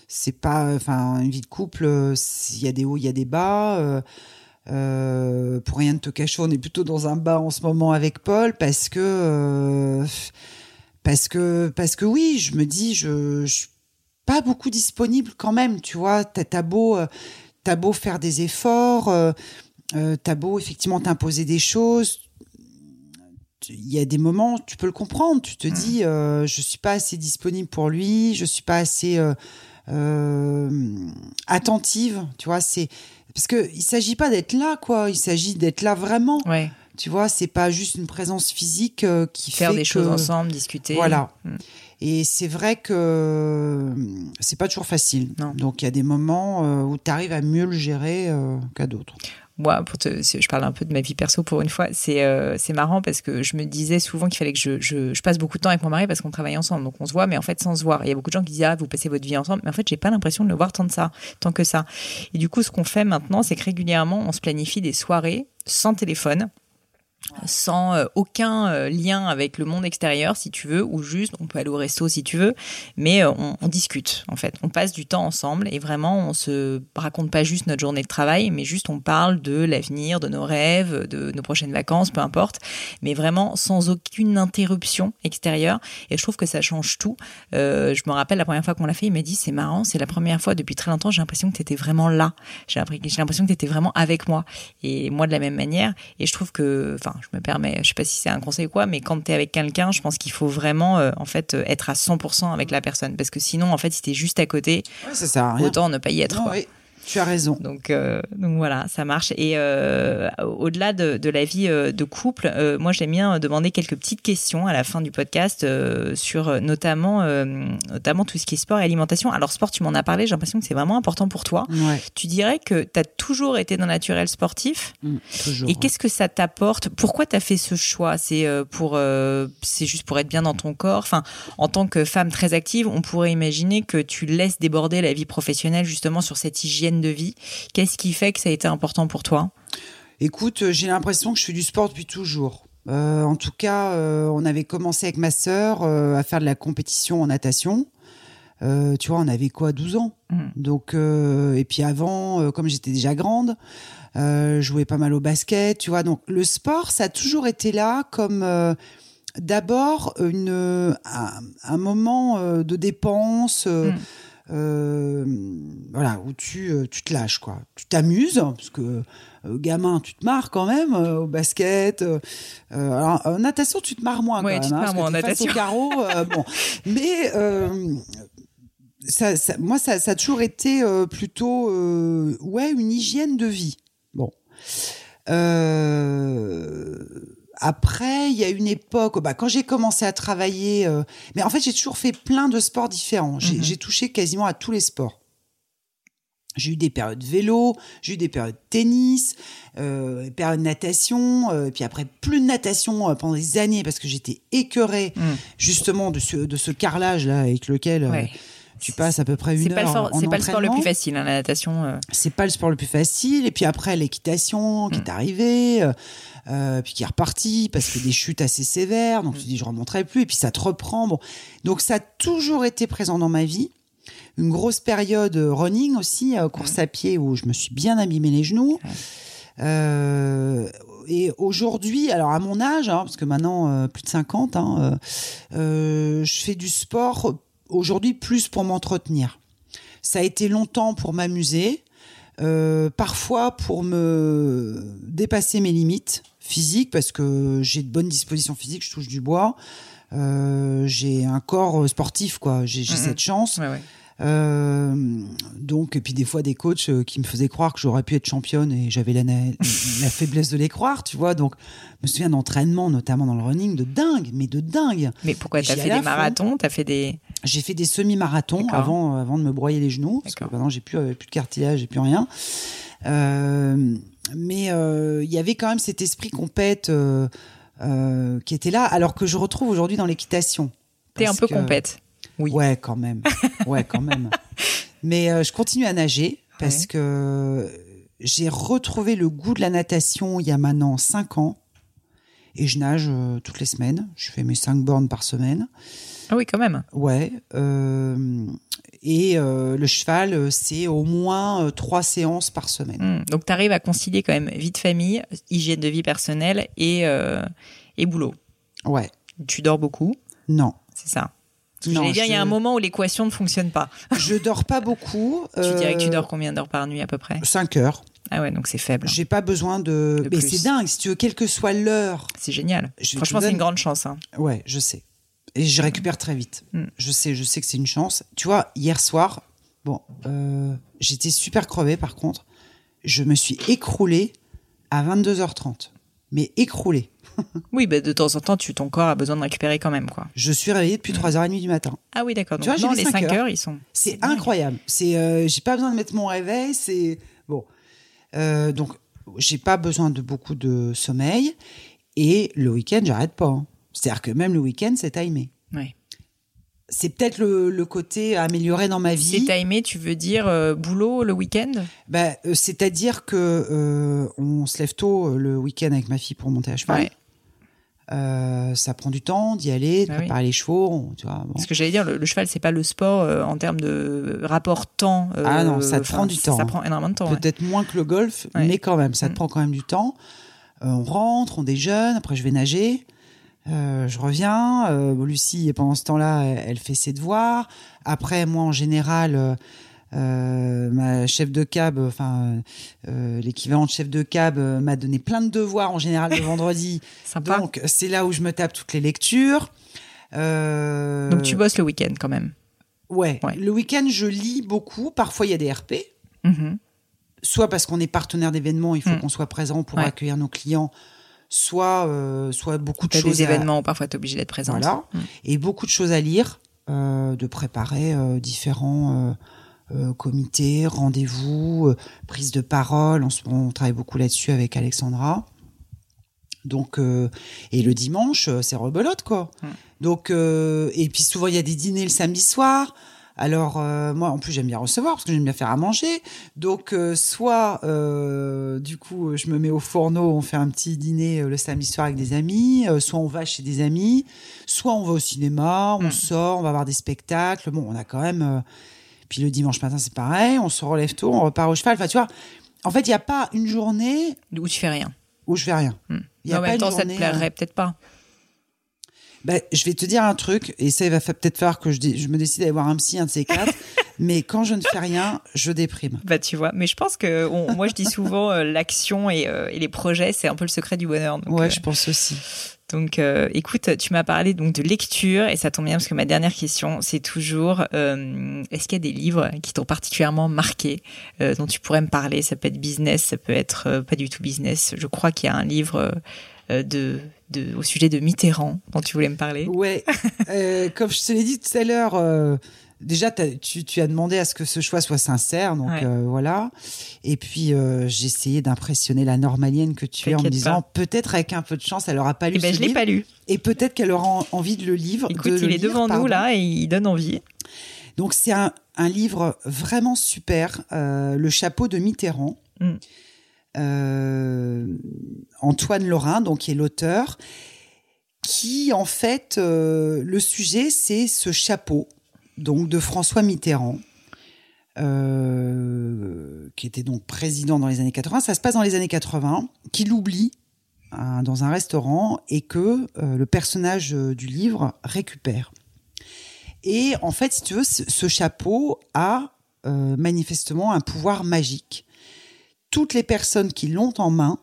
c'est pas, enfin, une vie de couple. Il y a des hauts, il y a des bas. Euh, pour rien de te cacher, on est plutôt dans un bas en ce moment avec Paul parce que, euh, parce que, parce que oui, je me dis, je, je suis pas beaucoup disponible quand même. Tu vois, t'as beau, euh, t'as beau faire des efforts, euh, t'as beau effectivement t'imposer des choses. Il y a des moments, tu peux le comprendre. Tu te dis, euh, je suis pas assez disponible pour lui, je suis pas assez attentive. Tu vois, c'est parce que il s'agit pas d'être là, quoi. Il s'agit d'être là vraiment. Ouais. Tu vois, c'est pas juste une présence physique euh, qui Faire fait des que- choses ensemble, discuter. Voilà. Mm. Et c'est vrai que euh, c'est pas toujours facile. Non. Donc il y a des moments euh, où tu arrives à mieux le gérer euh, qu'à d'autres. Moi, je parle un peu de ma vie perso pour une fois. C'est euh, marrant parce que je me disais souvent qu'il fallait que je, je, je passe beaucoup de temps avec mon mari parce qu'on travaille ensemble. Donc on se voit, mais en fait sans se voir. Il y a beaucoup de gens qui disent ah vous passez votre vie ensemble, mais en fait j'ai pas l'impression de le voir tant de ça, tant que ça. Et du coup, ce qu'on fait maintenant, c'est que régulièrement on se planifie des soirées sans téléphone sans euh, aucun euh, lien avec le monde extérieur si tu veux ou juste on peut aller au resto si tu veux mais euh, on, discute en fait. On passe du temps ensemble et vraiment on se raconte pas juste notre journée de travail mais juste on parle de l'avenir de nos rêves de nos prochaines vacances peu importe mais vraiment sans aucune interruption extérieure. Et je trouve que ça change tout. Je me rappelle la première fois qu'on l'a fait il m'a dit c'est marrant c'est la première fois depuis très longtemps j'ai l'impression que tu étais vraiment là. J'ai l'impression que tu étais vraiment avec moi et moi de la même manière. Et je trouve que enfin je me permets je sais pas si c'est un conseil ou quoi mais quand tu es avec quelqu'un je pense qu'il faut vraiment euh, en fait euh, être à 100% avec la personne parce que sinon en fait si tu es juste à côté Ouais, ça sert à rien. autant ne pas y être Non, quoi. oui, tu as raison. Donc, euh, donc voilà, ça marche. Et euh, au-delà de, de la vie euh, de couple, euh, moi j'aime bien demander quelques petites questions à la fin du podcast sur notamment, notamment tout ce qui est sport et alimentation. Alors sport, tu m'en as parlé, j'ai l'impression que c'est vraiment important pour toi. Ouais, Tu dirais que tu as toujours été d'un naturel sportif mm, toujours. et qu'est-ce que ça t'apporte? Pourquoi tu as fait ce choix? C'est pour c'est juste pour être bien dans ton corps? Enfin, en tant que femme très active, on pourrait imaginer que tu laisses déborder la vie professionnelle justement sur cette hygiène de vie. Qu'est-ce qui fait que ça a été important pour toi? Écoute, j'ai l'impression que je fais du sport depuis toujours. Euh, en tout cas, euh, on avait commencé avec ma sœur euh, à faire de la compétition en natation. Euh, tu vois, on avait quoi, 12 ans? Mm. Donc, euh, et puis avant, euh, comme j'étais déjà grande, euh, je jouais pas mal au basket, tu vois. Donc, le sport, ça a toujours été là comme euh, d'abord une un, un moment euh, de dépense. euh, Mm. Euh, voilà où tu euh, tu te lâches quoi. Tu t'amuses parce que euh, gamin tu te marres quand même euh, au basket euh, euh, alors, en natation tu te marres moins Ouais, quand tu même te hein, marres moins en natation. au carreau euh, bon. Mais euh, ça, ça- moi ça, ça a toujours été euh, plutôt euh, ouais une hygiène de vie. Bon. Euh, après, il y a une époque, bah, quand j'ai commencé à travailler, euh, mais en fait, j'ai toujours fait plein de sports différents. J'ai Mhm. touché quasiment à tous les sports. J'ai eu des périodes vélo, j'ai eu des périodes tennis, euh, des périodes natation, euh, et puis après plus de natation euh, pendant des années parce que j'étais écœurée Mm. justement de ce, de ce carrelage là avec lequel Ouais. Tu passes à peu près une heure c'est pas le sport le plus facile, hein, la natation. euh. c'est pas le sport le plus facile. Et puis après, l'équitation qui est arrivée, euh, euh, puis qui est reparti parce que des chutes assez sévères. Donc tu dis, je remonterai plus. Et puis ça te reprend. Bon. Donc ça a toujours été présent dans ma vie. Une grosse période euh, running aussi, course à pied, où je me suis bien abîmé les genoux. Euh, et aujourd'hui, alors à mon âge, hein, parce que maintenant euh, plus de 50, hein, euh, je fais du sport aujourd'hui plus pour m'entretenir. Ça a été longtemps pour m'amuser, euh, parfois pour me dépasser mes limites physiques, parce que j'ai de bonnes dispositions physiques, je touche du bois. Euh, j'ai un corps sportif, quoi. J'ai cette chance. Ouais, ouais. Euh, donc, et puis des fois des coachs euh, qui me faisaient croire que j'aurais pu être championne et j'avais la, faiblesse de les croire, tu vois. Donc, je me souviens d'entraînements, notamment dans le running, de dingue, mais de dingue. Mais pourquoi t'as fait des marathons? T'as fait des. J'ai fait des semi-marathons avant, euh, avant de me broyer les genoux, parce que maintenant j'ai plus, plus de cartilage, j'ai plus rien. Euh, mais euh, il y avait quand même cet esprit compète euh, qui était là, alors que je retrouve aujourd'hui dans l'équitation. T'es un peu que- compète. Oui. Ouais, quand même. Ouais, quand même. Mais euh, je continue à nager parce Ouais. que j'ai retrouvé le goût de la natation il y a maintenant 5 ans. Et je nage euh, toutes les semaines. Je fais mes 5 bornes par semaine. Ah oui, quand même. Ouais. euh, et euh, le cheval, c'est au moins trois séances par semaine. Hmm. Donc t'arrives à concilier quand même vie de famille, hygiène de vie personnelle et, euh, et boulot. Ouais. Tu dors beaucoup, Non. c'est ça. J'allais dire, il y a un moment où l'équation ne fonctionne pas. Je dors pas beaucoup. Tu dirais que tu dors combien d'heures par nuit à peu près? 5 heures. Ah ouais, donc c'est faible. J'ai pas besoin de. De Mais c'est dingue, si tu veux, quelle que soit l'heure. C'est génial. Je Franchement, c'est une grande chance. hein. Ouais, je sais. Et je récupère très vite. Mm. Je sais, je sais que c'est une chance. Tu vois, hier soir, bon, euh, j'étais super crevée par contre. Je me suis écroulée à 22h30. Mais écroulée. Oui, bah, de temps en temps, tu, ton corps a besoin de récupérer quand même. quoi. Je suis réveillée depuis 3h30 du matin. Ah oui, d'accord. Tu Donc vois, non, les cinq 5 heures. heures. ils sont. C'est incroyable. C'est, euh, j'ai pas besoin de mettre mon réveil. C'est bon. Euh, donc, j'ai pas besoin de beaucoup de sommeil. Et le week-end, j'arrête pas. hein. C'est-à-dire que même le week-end, c'est timé. Ouais. C'est peut-être le, le côté amélioré dans ma C'est vie. timé, tu veux dire euh, boulot le week-end? Bah, euh, c'est-à-dire que euh, on se lève tôt le week-end avec ma fille pour monter à cheval. Ouais. Euh, ça prend du temps d'y aller, de Ah oui. préparer les chevaux, on- tu vois. bon. Parce que j'allais dire, le, le cheval, c'est pas le sport euh, en termes de rapport temps. euh, Ah non, ça te prend du temps, Ça prend énormément de temps. ouais. Peut-être moins que le golf, Ouais. mais quand même, ça te Mm. prend quand même du temps. Euh, on rentre, on déjeune, après je vais nager. Je reviens. Lucie, pendant ce temps-là, elle, elle fait ses devoirs. Après, moi, en général, euh, ma chef de cab, enfin euh, l'équivalent de chef de cab, euh, m'a donné plein de devoirs en général le vendredi. Sympa. Donc, Donc, c'est là où je me tape toutes les lectures. Euh, tu bosses le week-end quand même. Ouais. Ouais. Le week-end, je lis beaucoup. Parfois, il y a des RP. Mhm. Soit parce qu'on est partenaire d'événements, il faut Mm. qu'on soit présent pour Ouais. accueillir nos clients. Soit, soit beaucoup de choses. des à- événements où parfois t'es obligé d'être présent. Voilà. Et beaucoup de choses à lire, de préparer différents euh, comités, rendez-vous, euh, prise de parole. On, on travaille beaucoup là-dessus avec Alexandra. Donc, euh, et le dimanche, euh, c'est rebelote, quoi. Mm. Donc, euh, et puis souvent, il y a des dîners le samedi soir. Alors euh, moi, en plus, j'aime bien recevoir parce que j'aime bien faire à manger. Donc soit, du coup, je me mets au fourneau, on fait un petit dîner le samedi soir avec des amis. soit on va chez des amis, soit on va au cinéma, on Mm. sort, on va voir des spectacles. Bon, on a quand même. Puis le dimanche matin, c'est pareil. On se relève tôt, on repart au cheval. Enfin, tu vois. En fait, il n'y a pas une journée Où tu fais rien. où je fais rien. Il y a pas même une temps, ça te plairait peut-être pas. Ben, je vais te dire un truc, et ça, il va peut-être falloir que je, dé- je me décide d'aller voir un psy, un de ces quatre. mais quand je ne fais rien, je déprime. Bah tu vois, mais je pense que on- moi je dis souvent euh, l'action et, euh, et les projets, c'est un peu le secret du bonheur. Donc, ouais, euh, je pense aussi. Donc euh, écoute, tu m'as parlé donc de lecture et ça tombe bien parce que ma dernière question, c'est toujours euh, est-ce qu'il y a des livres qui t'ont particulièrement marqué, euh, dont tu pourrais me parler? Ça peut être business, ça peut être euh, pas du tout business. Je crois qu'il y a un livre euh, de, de au sujet de Mitterrand dont tu voulais me parler. Ouais, euh, comme je te l'ai dit tout à l'heure, euh, déjà, tu, tu as demandé à ce que ce choix soit sincère, donc Ouais. euh, voilà. Et puis, euh, j'ai essayé d'impressionner la normalienne que tu es en me disant, peut-être avec un peu de chance, elle aura pas lu Eh ben, je l'ai pas lu. et peut-être qu'elle aura en- envie de le lire. Écoute, de il est devant nous là et il donne envie. Donc c'est un, un livre vraiment super, euh, Le chapeau de Mitterrand. Mm. Antoine Lorrain, donc qui est l'auteur, qui en fait le sujet c'est ce chapeau donc de François Mitterrand. euh, qui était donc président dans les années 80, ça se passe dans les années 80, qu'il oublie hein, dans un restaurant et que euh, le personnage euh, du livre récupère. Et en fait, si tu veux, ce, chapeau a manifestement un pouvoir magique. Toutes les personnes qui l'ont en main,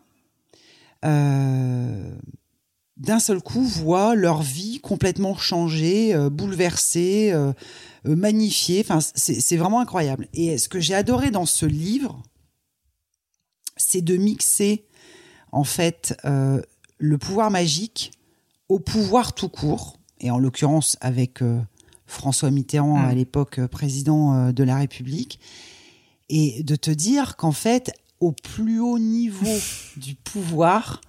d'un seul coup, voient leur vie complètement changée, euh, bouleversée, euh, euh, magnifiée. Enfin, c'est vraiment incroyable. Et ce que j'ai adoré dans ce livre, c'est de mixer en fait euh, le pouvoir magique au pouvoir tout court, et en l'occurrence avec François Mitterrand Mm. à l'époque président de la République, et de te dire qu'en fait, au plus haut niveau du pouvoir,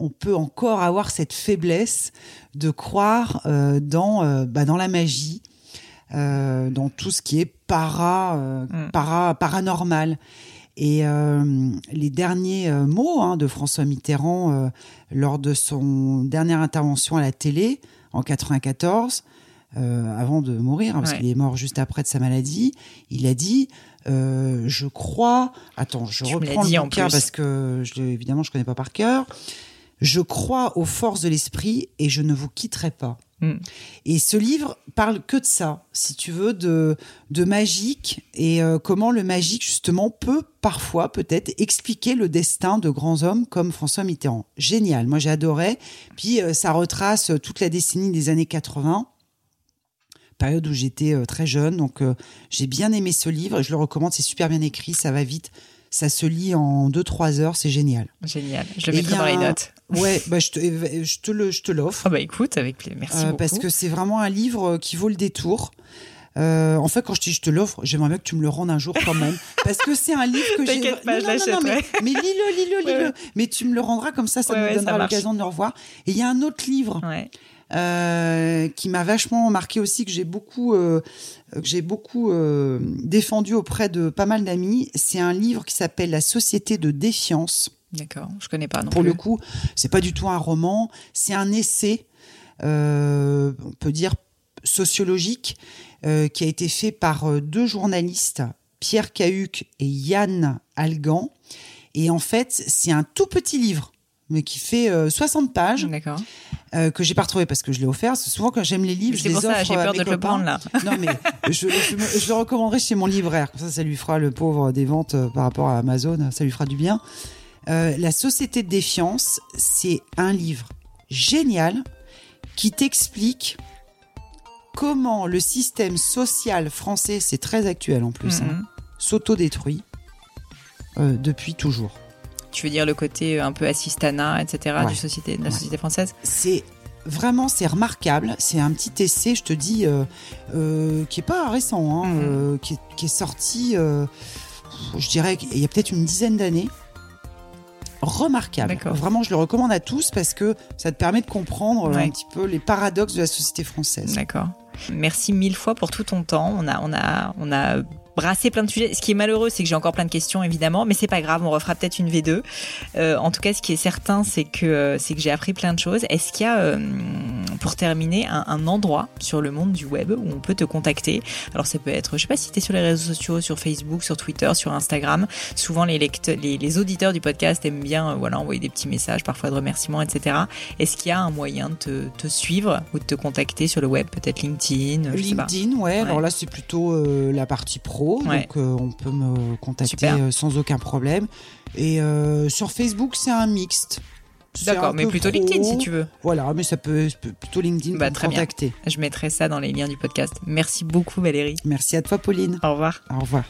on peut encore avoir cette faiblesse de croire euh, dans, euh, bah, dans la magie, euh, dans tout ce qui est para, Mm. para, paranormal. Et les derniers mots hein, de François Mitterrand lors de son dernière intervention à la télé en 94, euh, avant de mourir, hein, parce Ouais. qu'il est mort juste après de sa maladie, il a dit euh, Je crois. Attends, je Tu reprends le bouquin parce que je, évidemment je connais pas par cœur. Je crois aux forces de l'esprit et je ne vous quitterai pas. Mm. Et ce livre parle que de ça, si tu veux, de, de magique et euh, comment le magique, justement, peut parfois, peut-être, expliquer le destin de grands hommes comme François Mitterrand. Génial, moi j'ai adoré. Puis euh, ça retrace toute la décennie des années 80, période où j'étais euh, très jeune. Donc euh, j'ai bien aimé ce livre et je le recommande, c'est super bien écrit, ça va vite. Ça se lit en 2-3 heures, c'est génial. Génial. Je le Et mettrai dans les notes. Ouais, bah, je te, je te le, je te l'offre. Ah bah écoute, avec plaisir. Merci Euh, beaucoup. parce que c'est vraiment un livre qui vaut le détour. Euh, en fait, quand je dis je te l'offre, j'aimerais bien que tu me le rendes un jour quand même, parce que c'est un livre que j'ai. T'inquiète pas, Non, je non, non, mais, lis-le, lis-le, lis-le. ouais. Mais tu me le rendras comme ça, ça Ouais, nous donnera l'occasion de le revoir. Et il y a un autre livre Ouais. Euh, qui m'a vachement marqué aussi, que j'ai beaucoup, euh, que j'ai beaucoup euh, défendu auprès de pas mal d'amis. C'est un livre qui s'appelle La Société de défiance. D'accord. Je connais pas non Pour plus. le coup, c'est pas du tout un roman, c'est un essai, on peut dire sociologique, qui a été fait par deux journalistes, Pierre Cahuc et Yann Algan. Et en fait, c'est un tout petit livre, mais qui fait euh, 60 pages, D'accord. euh, que j'ai pas retrouvé parce que je l'ai offert. C'est souvent quand j'aime les livres, je les pour offre ça, j'ai à peur mes de le prendre là. Non, mais je, je, me- je le recommanderai chez mon libraire. Comme ça, ça lui fera le pauvre des ventes euh, par rapport à Amazon. Ça lui fera du bien. Euh, la Société de défiance, c'est un livre génial qui t'explique comment le système social français, c'est très actuel en plus, hein, Mhm. s'autodétruit euh, depuis toujours. Tu veux dire le côté euh, un peu assistanat, etc. Ouais. du société, de la Ouais. société française c'est vraiment c'est remarquable. C'est un petit essai, je te dis, euh, euh, qui est pas récent, hein, Mhm. euh, qui, est, qui est sorti, je dirais qu'il y a peut-être une dizaine d'années. Remarquable. D'accord. Vraiment, je le recommande à tous parce que ça te permet de comprendre Ouais. un petit peu les paradoxes de la société française. D'accord. Merci mille fois pour tout ton temps. On a, on a, on a brasser plein de sujets. Ce qui est malheureux, c'est que j'ai encore plein de questions, évidemment, mais c'est pas grave, on refera peut-être une V2. Euh, en tout cas, ce qui est certain, c'est que euh, c'est que j'ai appris plein de choses. Est-ce qu'il y a, euh, pour terminer, un, un, endroit sur le monde du web où on peut te contacter? Alors, ça peut être, je sais pas si tu es sur les réseaux sociaux, sur Facebook, sur Twitter, sur Instagram. Souvent, les, lecteurs, les, les auditeurs du podcast aiment bien, euh, voilà, envoyer des petits messages, parfois de remerciements, etc. Est-ce qu'il y a un moyen de te, te, suivre ou de te contacter sur le web, peut-être LinkedIn LinkedIn, ouais, ouais. Alors là, c'est plutôt euh, la partie pro donc euh, on peut me contacter euh, sans aucun problème. Et euh, sur Facebook, c'est un mixte. D'accord, mais plutôt LinkedIn si tu veux. Voilà, mais ça peut, plutôt LinkedIn bah, très contacter. Bien. Je mettrai ça dans les liens du podcast. Merci beaucoup Valérie. Merci à toi Pauline. Au revoir. Au revoir.